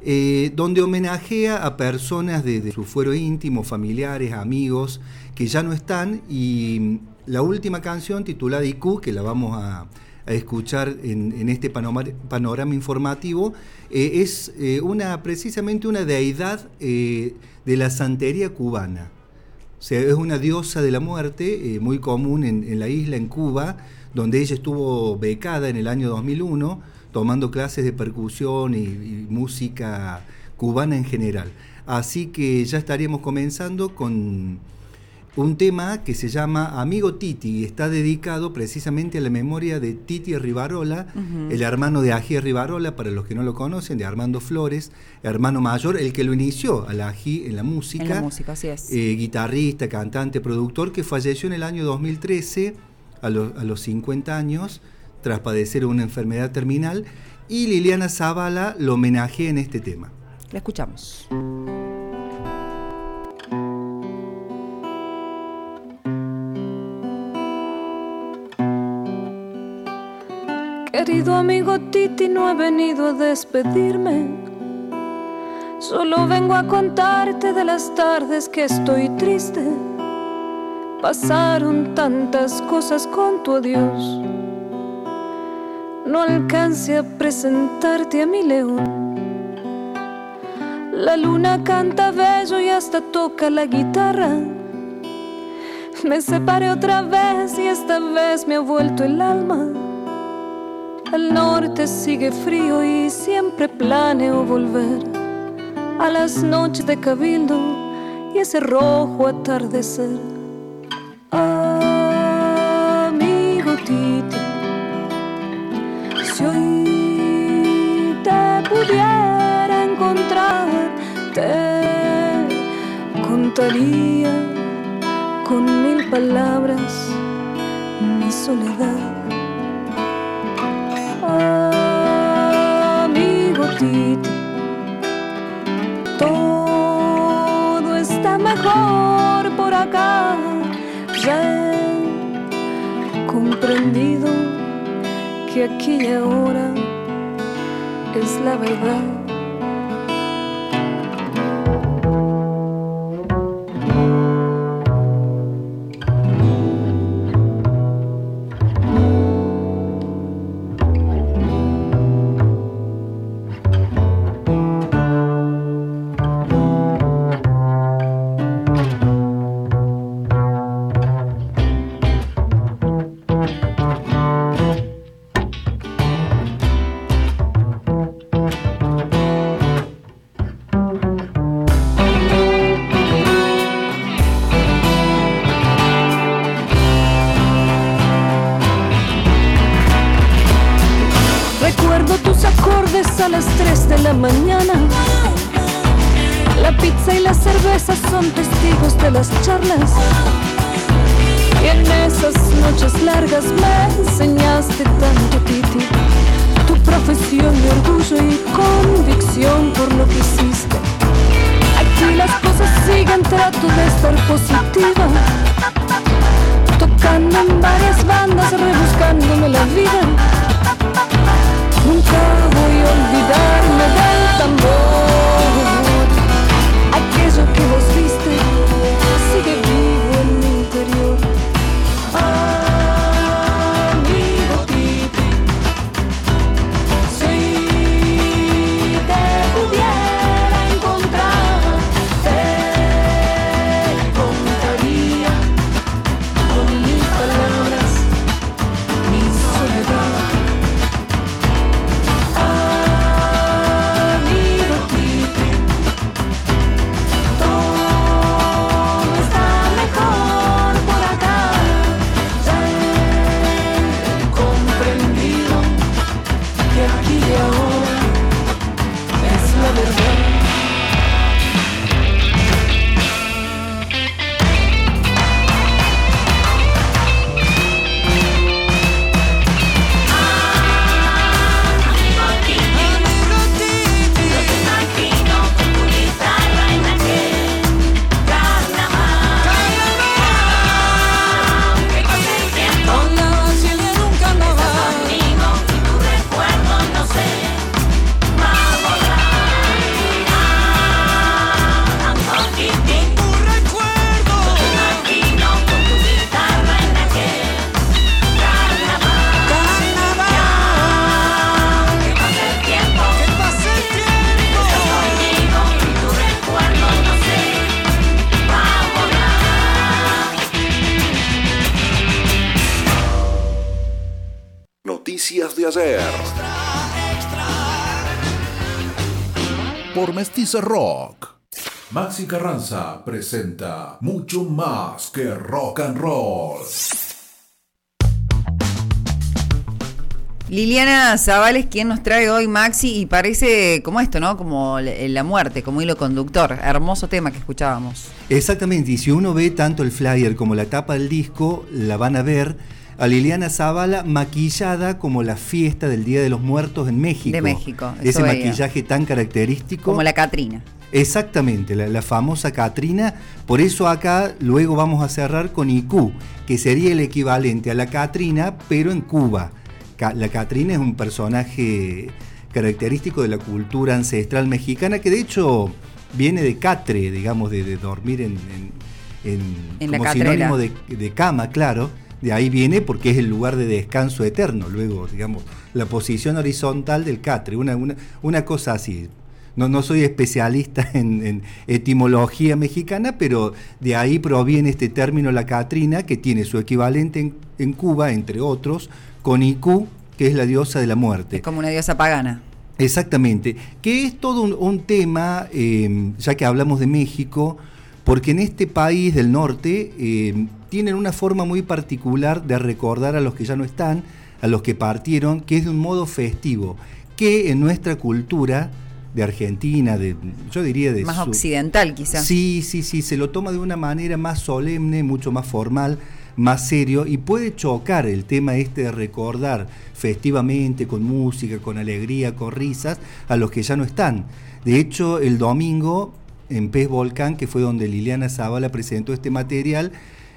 eh, donde homenajea a personas de, su fuero íntimo, familiares, amigos, que ya no están. Y la última canción, titulada IQ, que la vamos a, escuchar en, este panorama, informativo, eh, es eh, una, precisamente una deidad de la santería cubana. Es una diosa de la muerte, eh, muy común en, la isla, en Cuba, donde ella estuvo becada en el año 2001, tomando clases de percusión y música cubana en general. Así que ya estaríamos comenzando con un tema que se llama Amigo Titi y está dedicado precisamente a la memoria de Titi Rivarola, el hermano de Ají Rivarola, para los que no lo conocen, de Armando Flores, hermano mayor, el que lo inició al Ají en la música. En la música, así es. Eh, guitarrista, cantante, productor, que falleció en el año 2013, a, lo- a los 50 años, tras padecer una enfermedad terminal, y Liliana Zavala lo homenajea en este tema. La escuchamos. Querido amigo Titi, no he venido a despedirme. Solo vengo a contarte de las tardes que estoy triste. Pasaron tantas cosas con tu adiós. no alcance a presentarte a mi león. La luna canta bello y hasta toca la guitarra. Me separé otra vez y esta vez me ha vuelto el alma. El norte sigue frío y siempre planeo volver a las noches de cabildo y ese rojo atardecer. Amigo Tito, si hoy te pudiera encontrar, te contaría con mil palabras mi soledad. Amigo Tito, todo está mejor por acá. Ya comprendido que aquí y ahora es la verdad. A las 3 de la mañana. La pizza y la cerveza son testigos de las charlas. Y en esas noches largas me enseñaste tanto, Titi. Tu profesión de orgullo y convicción por lo que hiciste. Aquí las cosas siguen, trato de estar positiva. Tocando en varias bandas, rebuscándome la vida. Nunca voy a olvidarme del tambor. De ayer. Por Mestiza Rock. Maxi Carranza presenta mucho más que rock and roll. Liliana Zaval es quien nos trae hoy Maxi y parece como esto, ¿no? Como la la muerte, como hilo conductor. Hermoso tema que escuchábamos. Exactamente, y si uno ve tanto el flyer como la tapa del disco, la van a ver a Liliana Zavala maquillada como la fiesta del Día de los Muertos en México. De México, Ese veía. maquillaje tan característico. Como la Catrina. Exactamente, la, la famosa Catrina. Por eso acá luego vamos a cerrar con IQ, que sería el equivalente a la Catrina, pero en Cuba. Ca- La Catrina es un personaje característico de la cultura ancestral mexicana, que de hecho viene de catre, digamos, de, de dormir en, en- en- En la como sinónimo de, de cama, claro. De ahí viene porque es el lugar de descanso eterno, luego, digamos, la posición horizontal del catre, una, una, una cosa así. No, no soy especialista en, en etimología mexicana, pero de ahí proviene este término la Catrina, que tiene su equivalente en, en Cuba, entre otros, con Iku, que es la diosa de la muerte. Como una diosa pagana. Exactamente, que es todo un, un tema, eh, ya que hablamos de México, porque en este país del norte eh, tienen una forma muy particular de recordar a los que ya no están, a los que partieron, que es de un modo festivo, que en nuestra cultura de Argentina, de, yo diría de... Más su- occidental, quizás. Sí, sí, sí, se lo toma de una manera más solemne, mucho más formal, más serio y puede chocar el tema este de recordar festivamente, con música, con alegría, con risas, a los que ya no están. De hecho, el domingo en Pez Volcán, que fue donde Liliana Zavala presentó este material,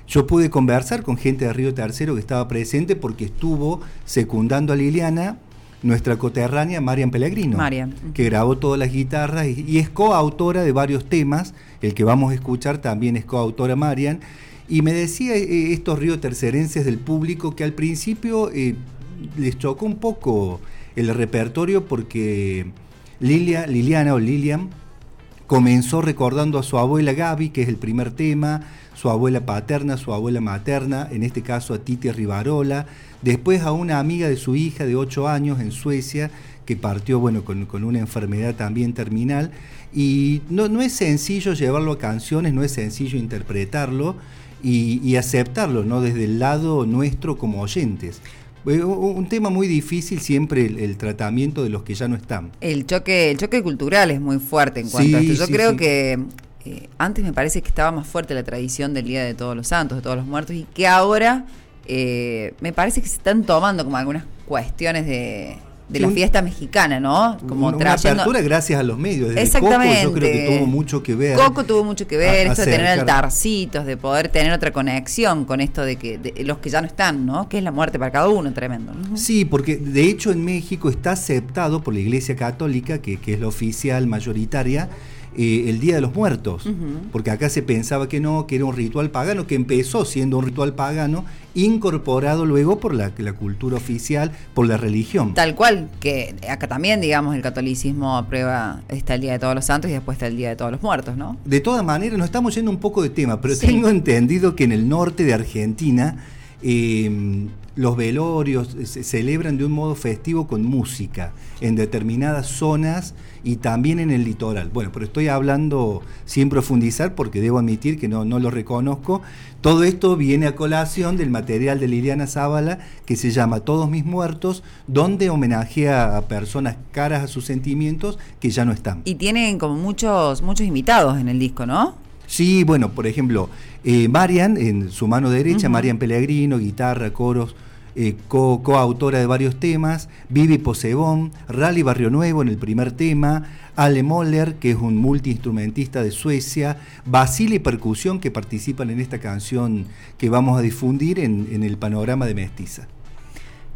yo pude conversar con gente de Río Tercero que estaba presente porque estuvo secundando a Liliana nuestra coterránea Marian Pellegrino Marian. que grabó todas las guitarras y, y es coautora de varios temas. El que vamos a escuchar también es coautora Marian. Y me decía eh, estos río tercerenses del público que al principio eh, les chocó un poco el repertorio porque Lilia, Liliana o Lilian comenzó recordando a su abuela Gaby, que es el primer tema, su abuela paterna, su abuela materna, en este caso a Titi Rivarola, después a una amiga de su hija de 8 años en Suecia, que partió bueno, con, con una enfermedad también terminal, y no, no es sencillo llevarlo a canciones, no es sencillo interpretarlo y, y aceptarlo, ¿no? Desde el lado nuestro como oyentes. Eh, Un un tema muy difícil siempre el, el tratamiento de los que ya no están. El choque, el choque cultural es muy fuerte en cuanto Sí, a esto. Yo sí, creo sí. que eh, antes me parece que estaba más fuerte la tradición del Día de Todos los Santos, de Todos los Muertos, y que ahora eh, me parece que se están tomando como algunas cuestiones de, de Sí, la un- fiesta mexicana, ¿no? Como una trayendo... apertura gracias a los medios. Desde Exactamente. Coco yo creo que tuvo mucho que ver. Coco tuvo mucho que ver, a- esto de tener altarcitos, de poder tener otra conexión con esto de que de los que ya no están, ¿no? Que es la muerte para cada uno, tremendo. ¿no? Sí, porque de hecho en México está aceptado por la Iglesia Católica, que, que es la oficial mayoritaria, eh, el Día de los Muertos. Porque acá se pensaba que no, que era un ritual pagano, que empezó siendo un ritual pagano, incorporado luego por la, la cultura oficial, por la religión. Tal cual, que acá también, digamos, el catolicismo aprueba, está el Día de Todos los Santos y después está el Día de Todos los Muertos, ¿no? De todas maneras, nos estamos yendo un poco de tema, pero Sí. tengo entendido que en el norte de Argentina eh, los velorios se celebran de un modo festivo con música en determinadas zonas y también en el litoral. Bueno, pero estoy hablando sin profundizar porque debo admitir que no, no lo reconozco. Todo esto viene a colación del material de Liliana Zábala que se llama Todos mis muertos, donde homenajea a personas caras a sus sentimientos que ya no están. Y tienen como muchos, muchos invitados en el disco, ¿no? Sí, bueno, por ejemplo, eh, Marian, en su mano derecha. Marian Pellegrino, guitarra, coros, eh, co- coautora de varios temas, Vivi Posebón, Rally Barrio Nuevo en el primer tema, Ale Moller, que es un multiinstrumentista de Suecia, Basile Percusión, que participan en esta canción que vamos a difundir en, en el panorama de Mestiza.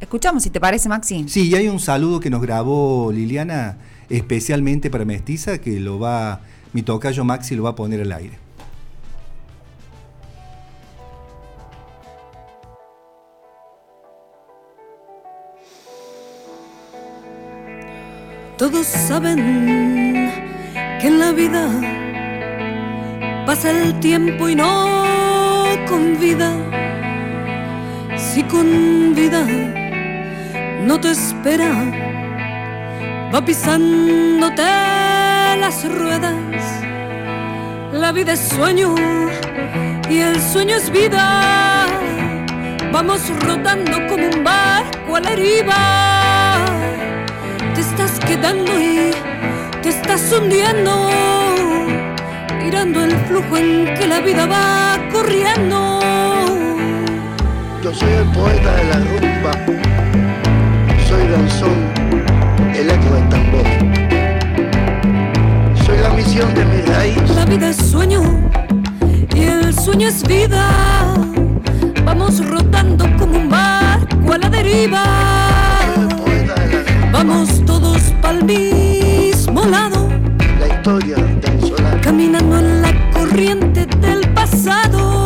Escuchamos, si te parece, Maxi. Sí, y hay un saludo que nos grabó Liliana especialmente para Mestiza, que lo va, mi tocayo Maxi lo va a poner al aire. Todos saben que en la vida pasa el tiempo y no con vida. Si con vida no te espera, va pisándote las ruedas. La vida es sueño y el sueño es vida. Vamos rotando como un barco a la deriva estás quedando y te estás hundiendo, mirando el flujo en que la vida va corriendo. Yo soy el poeta de la rumba, soy danzón, el eco del tambor. Soy la misión de mi raíz. La vida es sueño y el sueño es vida. Vamos rotando como un barco a la deriva al mismo lado. La historia venezolana. Caminando en la corriente del pasado.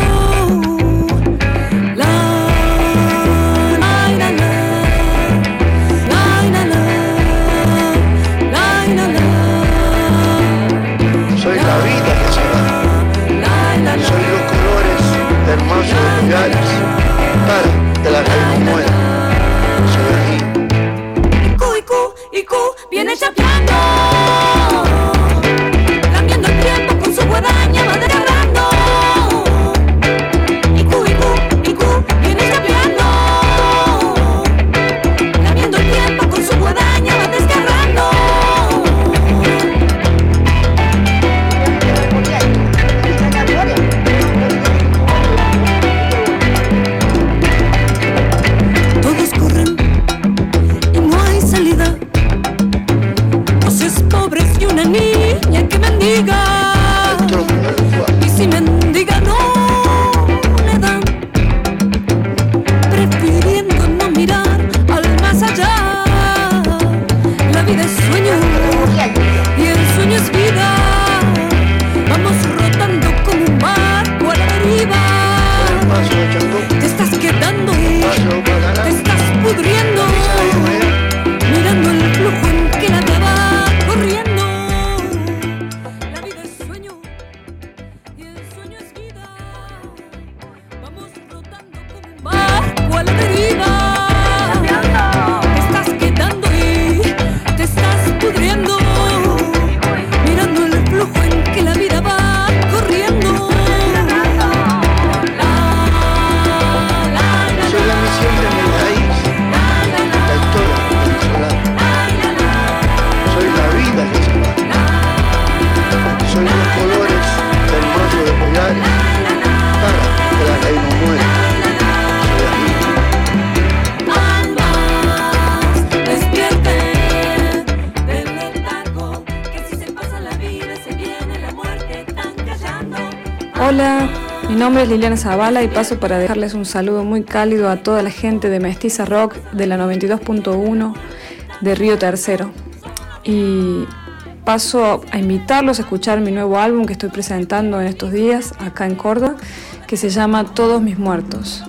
Soy la vida que se da. Soy los colores hermosos de los lugares. De la calle muere. me chapeando. Nombre es Liliana Zavala y paso para dejarles un saludo muy cálido a toda la gente de Mestiza Rock de la 92.1 de Río Tercero. Y paso a invitarlos a escuchar mi nuevo álbum que estoy presentando en estos días acá en Córdoba, que se llama Todos mis muertos.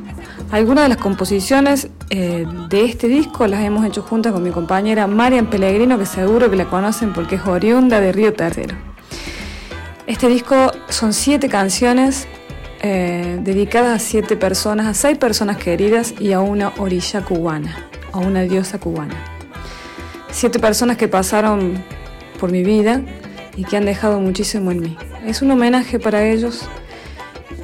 Algunas de las composiciones eh, de este disco las hemos hecho juntas con mi compañera Marian Pellegrino, que seguro que la conocen porque es oriunda de Río Tercero. Este disco son siete canciones eh, dedicadas a siete personas, a seis personas queridas y a una orilla cubana, a una diosa cubana. Siete personas que pasaron por mi vida y que han dejado muchísimo en mí. Es un homenaje para ellos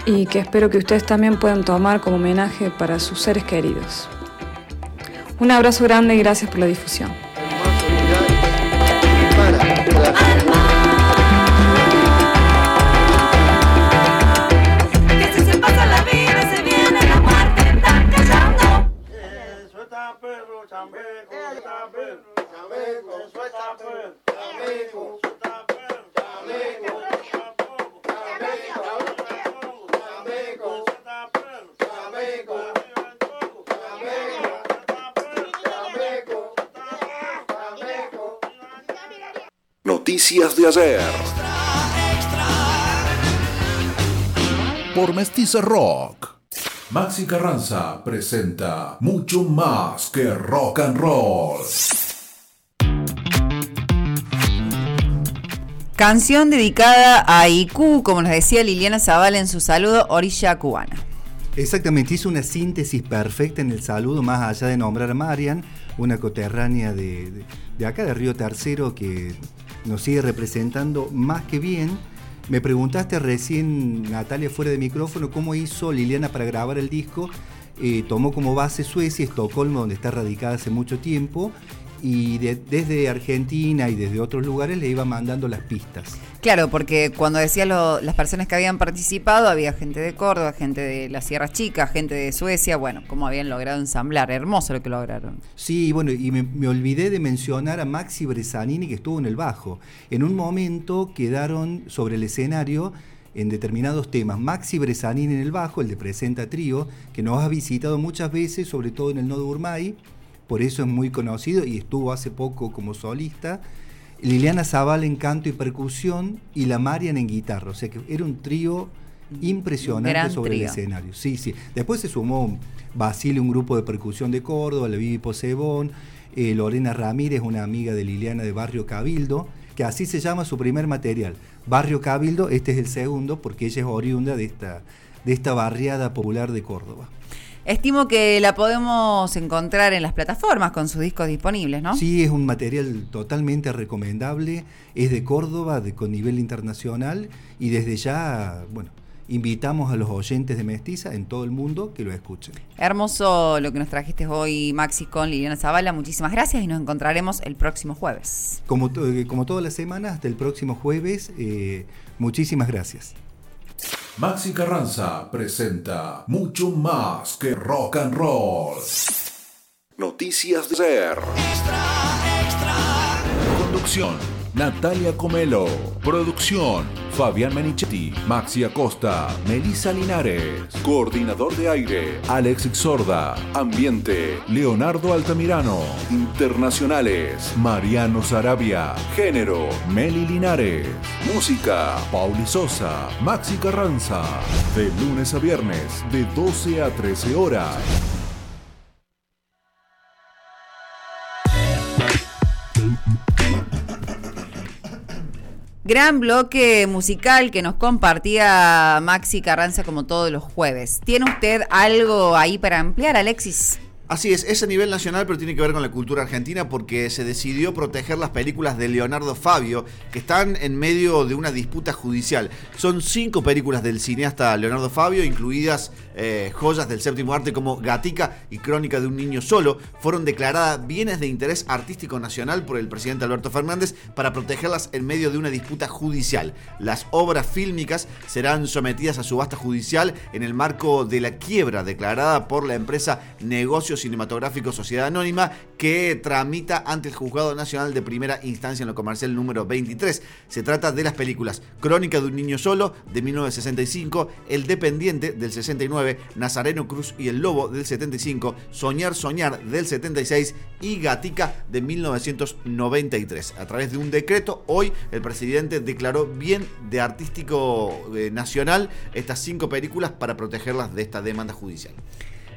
y que espero que ustedes también puedan tomar como homenaje para sus seres queridos. Un abrazo grande y gracias por la difusión. Noticias de ayer. Por Mestiza Rock. Maxi Carranza presenta mucho más que rock and roll. Canción dedicada a IQ, como nos decía Liliana Zavala en su saludo, Orilla Cubana. Exactamente, hizo una síntesis perfecta en el saludo, más allá de nombrar a Marian, una coterránea de, de- de acá de Río Tercero que nos sigue representando más que bien. Me preguntaste recién, Natalia, fuera de micrófono, cómo hizo Liliana para grabar el disco. Eh, tomó como base Suecia, Estocolmo, donde está radicada hace mucho tiempo, y de- desde Argentina y desde otros lugares le iba mandando las pistas. Claro, porque cuando decía lo- las personas que habían participado, había gente de Córdoba, gente de las Sierras Chicas, gente de Suecia, bueno, cómo habían logrado ensamblar, hermoso lo que lograron. Sí, bueno, y me, me olvidé de mencionar a Maxi Bresanini que estuvo en el bajo. En un momento quedaron sobre el escenario en determinados temas. Maxi Bresanini en el bajo, el de Presenta Trío, que nos ha visitado muchas veces, sobre todo en el Nodo Urmay, por eso es muy conocido y estuvo hace poco como solista. Liliana Zavala en canto y percusión y la Marian en guitarra. O sea que era un trío impresionante Gran sobre trío. el escenario. Sí, sí. Después se sumó Basile, un grupo de percusión de Córdoba, la Vivi Posebón, eh, Lorena Ramírez, una amiga de Liliana de Barrio Cabildo, que así se llama su primer material. Barrio Cabildo, este es el segundo, porque ella es oriunda de esta, de esta barriada popular de Córdoba. Estimo que la podemos encontrar en las plataformas con sus discos disponibles, ¿no? Sí, es un material totalmente recomendable, es de Córdoba, de, con nivel internacional, y desde ya, bueno, invitamos a los oyentes de Mestiza en todo el mundo que lo escuchen. Hermoso lo que nos trajiste hoy, Maxi, con Liliana Zavala. Muchísimas gracias y nos encontraremos el próximo jueves. Como, eh, como todas las semanas, hasta el próximo jueves, eh, muchísimas gracias. Maxi Carranza presenta mucho más que rock and roll. Noticias de ser. Conducción. Natalia Comelo. Producción. Fabián Menichetti. Maxi Acosta. Melissa Linares. Coordinador de aire. Alex Sorda. Ambiente. Leonardo Altamirano. Internacionales. Mariano Sarabia. Género. Meli Linares. Música. Pauli Sosa. Maxi Carranza. De lunes a viernes. De 12 a 13 horas. Gran bloque musical que nos compartía Maxi Carranza como todos los jueves. ¿Tiene usted algo ahí para ampliar, Alexis? Así es, es a nivel nacional, pero tiene que ver con la cultura argentina porque se decidió proteger las películas de Leonardo Fabio, que están en medio de una disputa judicial. Son cinco películas del cineasta Leonardo Fabio, incluidas eh, joyas del séptimo arte como Gatica y Crónica de un niño solo, fueron declaradas bienes de interés artístico nacional por el presidente Alberto Fernández para protegerlas en medio de una disputa judicial. Las obras fílmicas serán sometidas a subasta judicial en el marco de la quiebra declarada por la empresa Negocios Cinematográfico Sociedad Anónima que tramita ante el Juzgado Nacional de Primera Instancia en lo comercial número 23. Se trata de las películas Crónica de un niño solo de 1965, El Dependiente del 69, Nazareno Cruz y el Lobo del 75, Soñar Soñar del 76 y Gatica de 1993. A través de un decreto, hoy el presidente declaró bien de artístico eh, nacional estas cinco películas para protegerlas de esta demanda judicial.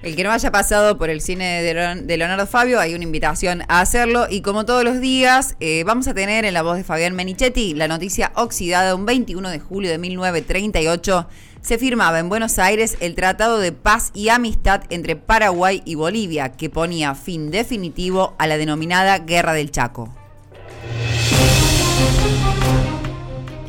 El que no haya pasado por el cine de Leon- de Leonardo Fabio, hay una invitación a hacerlo. Y como todos los días, eh, vamos a tener en la voz de Fabián Menichetti la noticia oxidada. Un 21 de julio de 1938 se firmaba en Buenos Aires el Tratado de Paz y Amistad entre Paraguay y Bolivia, que ponía fin definitivo a la denominada Guerra del Chaco.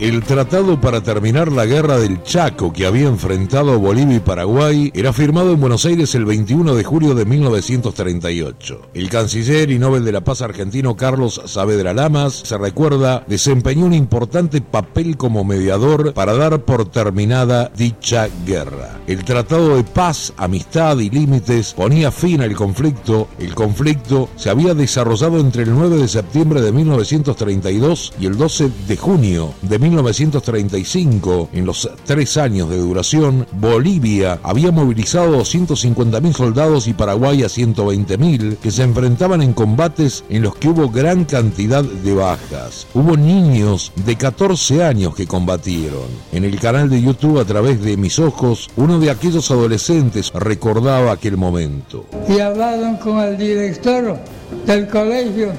El tratado para terminar la guerra del Chaco que había enfrentado Bolivia y Paraguay era firmado en Buenos Aires el 21 de julio de 1938. El canciller y Nobel de la Paz argentino Carlos Saavedra Lamas, se recuerda, desempeñó un importante papel como mediador para dar por terminada dicha guerra. El tratado de paz, amistad y límites ponía fin al conflicto. El conflicto se había desarrollado entre el 9 de septiembre de 1932 y el 12 de junio de 1935, en los tres años de duración, Bolivia había movilizado 250.000 soldados y Paraguay a 120.000 que se enfrentaban en combates en los que hubo gran cantidad de bajas. Hubo niños de 14 años que combatieron. En el canal de YouTube a través de Mis Ojos, uno de aquellos adolescentes recordaba aquel momento. y hablaron con el director del colegio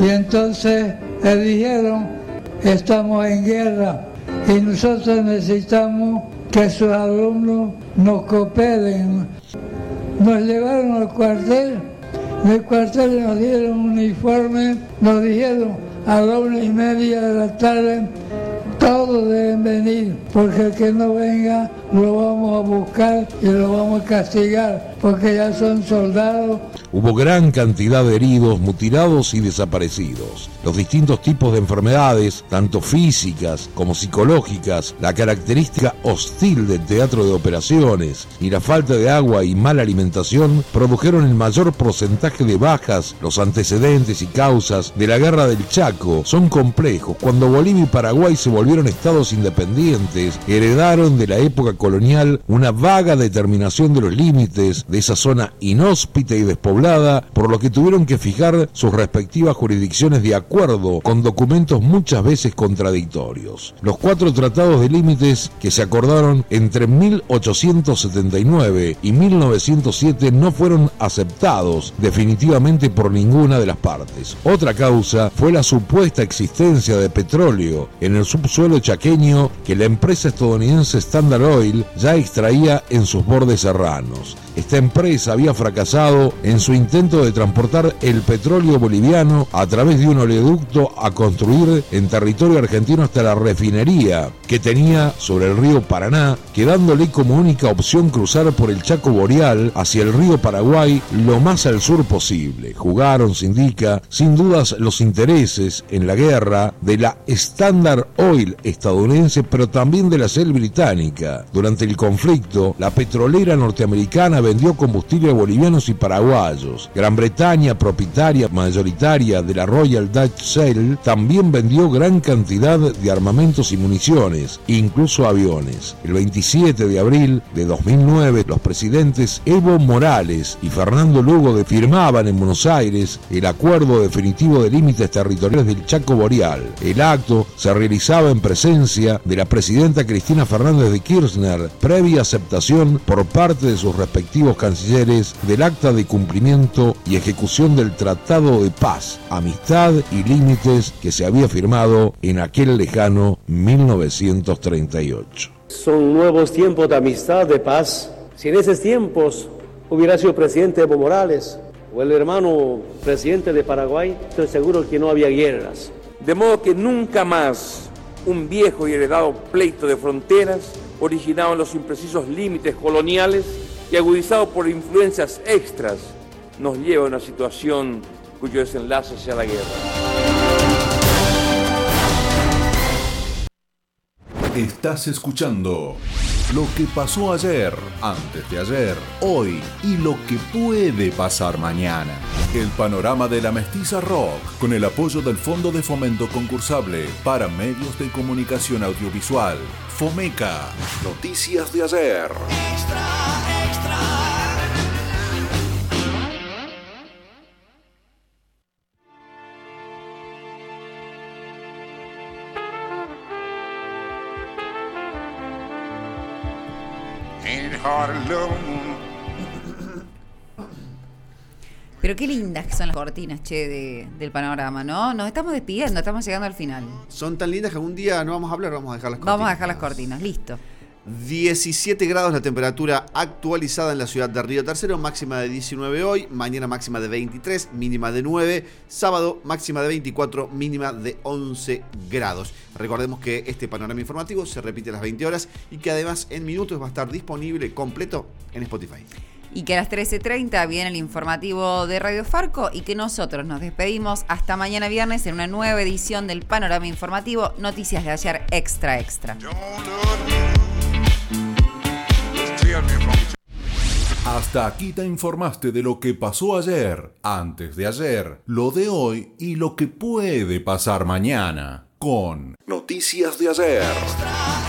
y entonces le dijeron estamos en guerra y nosotros necesitamos que sus alumnos nos cooperen. Nos llevaron al cuartel, en el cuartel nos dieron un uniforme, nos dijeron a la una y media de la tarde todos deben venir, porque el que no venga lo vamos a buscar y lo vamos a castigar, porque ya son soldados. Hubo gran cantidad de heridos, mutilados y desaparecidos. Los distintos tipos de enfermedades, tanto físicas como psicológicas, la característica hostil del teatro de operaciones y la falta de agua y mala alimentación produjeron el mayor porcentaje de bajas. Los antecedentes y causas de la guerra del Chaco son complejos. Cuando Bolivia y Paraguay se volvieron estados independientes, heredaron de la época colonial una vaga determinación de los límites de esa zona inhóspita y despoblada, por lo que tuvieron que fijar sus respectivas jurisdicciones de acuerdo con documentos muchas veces contradictorios. Los cuatro tratados de límites que se acordaron entre 1879 y 1907 no fueron aceptados definitivamente por ninguna de las partes. Otra causa fue la supuesta existencia de petróleo en el subsuelo chaqueño que la empresa estadounidense Standard Oil ya extraía en sus bordes serranos. Esta empresa había fracasado en su intento de transportar el petróleo boliviano a través de un oleoducto a construir en territorio argentino hasta la refinería que tenía sobre el río Paraná, quedándole como única opción cruzar por el Chaco Boreal hacia el río Paraguay lo más al sur posible. Jugaron, se indica, sin dudas los intereses en la guerra de la Standard Oil estadounidense, pero también de la Shell británica. Durante el conflicto, la petrolera norteamericana vendió combustible a bolivianos y paraguayos. Gran Bretaña, propietaria mayoritaria de la Royal Dutch Shell, también vendió gran cantidad de armamentos y municiones, incluso aviones. El 27 de abril de 2009, los presidentes Evo Morales y Fernando Lugo firmaban en Buenos Aires el acuerdo definitivo de límites territoriales del Chaco Boreal. El acto se realizaba en presencia de la presidenta Cristina Fernández de Kirchner, previa aceptación por parte de sus respectivos cancilleres del acta de cumplimiento y ejecución del Tratado de Paz, Amistad y Límites que se había firmado en aquel lejano 1938. Son nuevos tiempos de amistad, de paz. Si en esos tiempos hubiera sido presidente Evo Morales o el hermano presidente de Paraguay, estoy seguro que no había guerras. De modo que nunca más un viejo y heredado pleito de fronteras, originado en los imprecisos límites coloniales y agudizado por influencias extras, nos lleva a una situación cuyo desenlace sea la guerra. Estás escuchando lo que pasó ayer, antes de ayer, hoy y lo que puede pasar mañana. El panorama de la mestiza rock con el apoyo del Fondo de Fomento Concursable para Medios de Comunicación Audiovisual. Fomeca. Noticias de ayer. Pero qué lindas que son las cortinas, che, de- del panorama, ¿no? Nos estamos despidiendo, estamos llegando al final. Son tan lindas que algún día no vamos a hablar, vamos a dejar las Vamos a dejar las cortinas, listo. 17 grados la temperatura actualizada en la ciudad de Río Tercero, máxima de 19 hoy, mañana máxima de 23, mínima de 9, sábado máxima de 24, mínima de 11 grados. Recordemos que este panorama informativo se repite a las 20 horas y que además en minutos va a estar disponible completo en Spotify. Y que a las 13.30 viene el informativo de Radio Farco y que nosotros nos despedimos hasta mañana viernes en una nueva edición del panorama informativo Noticias de ayer extra extra. Hasta aquí te informaste de lo que pasó ayer, antes de ayer, lo de hoy y lo que puede pasar mañana. Con Noticias de ayer.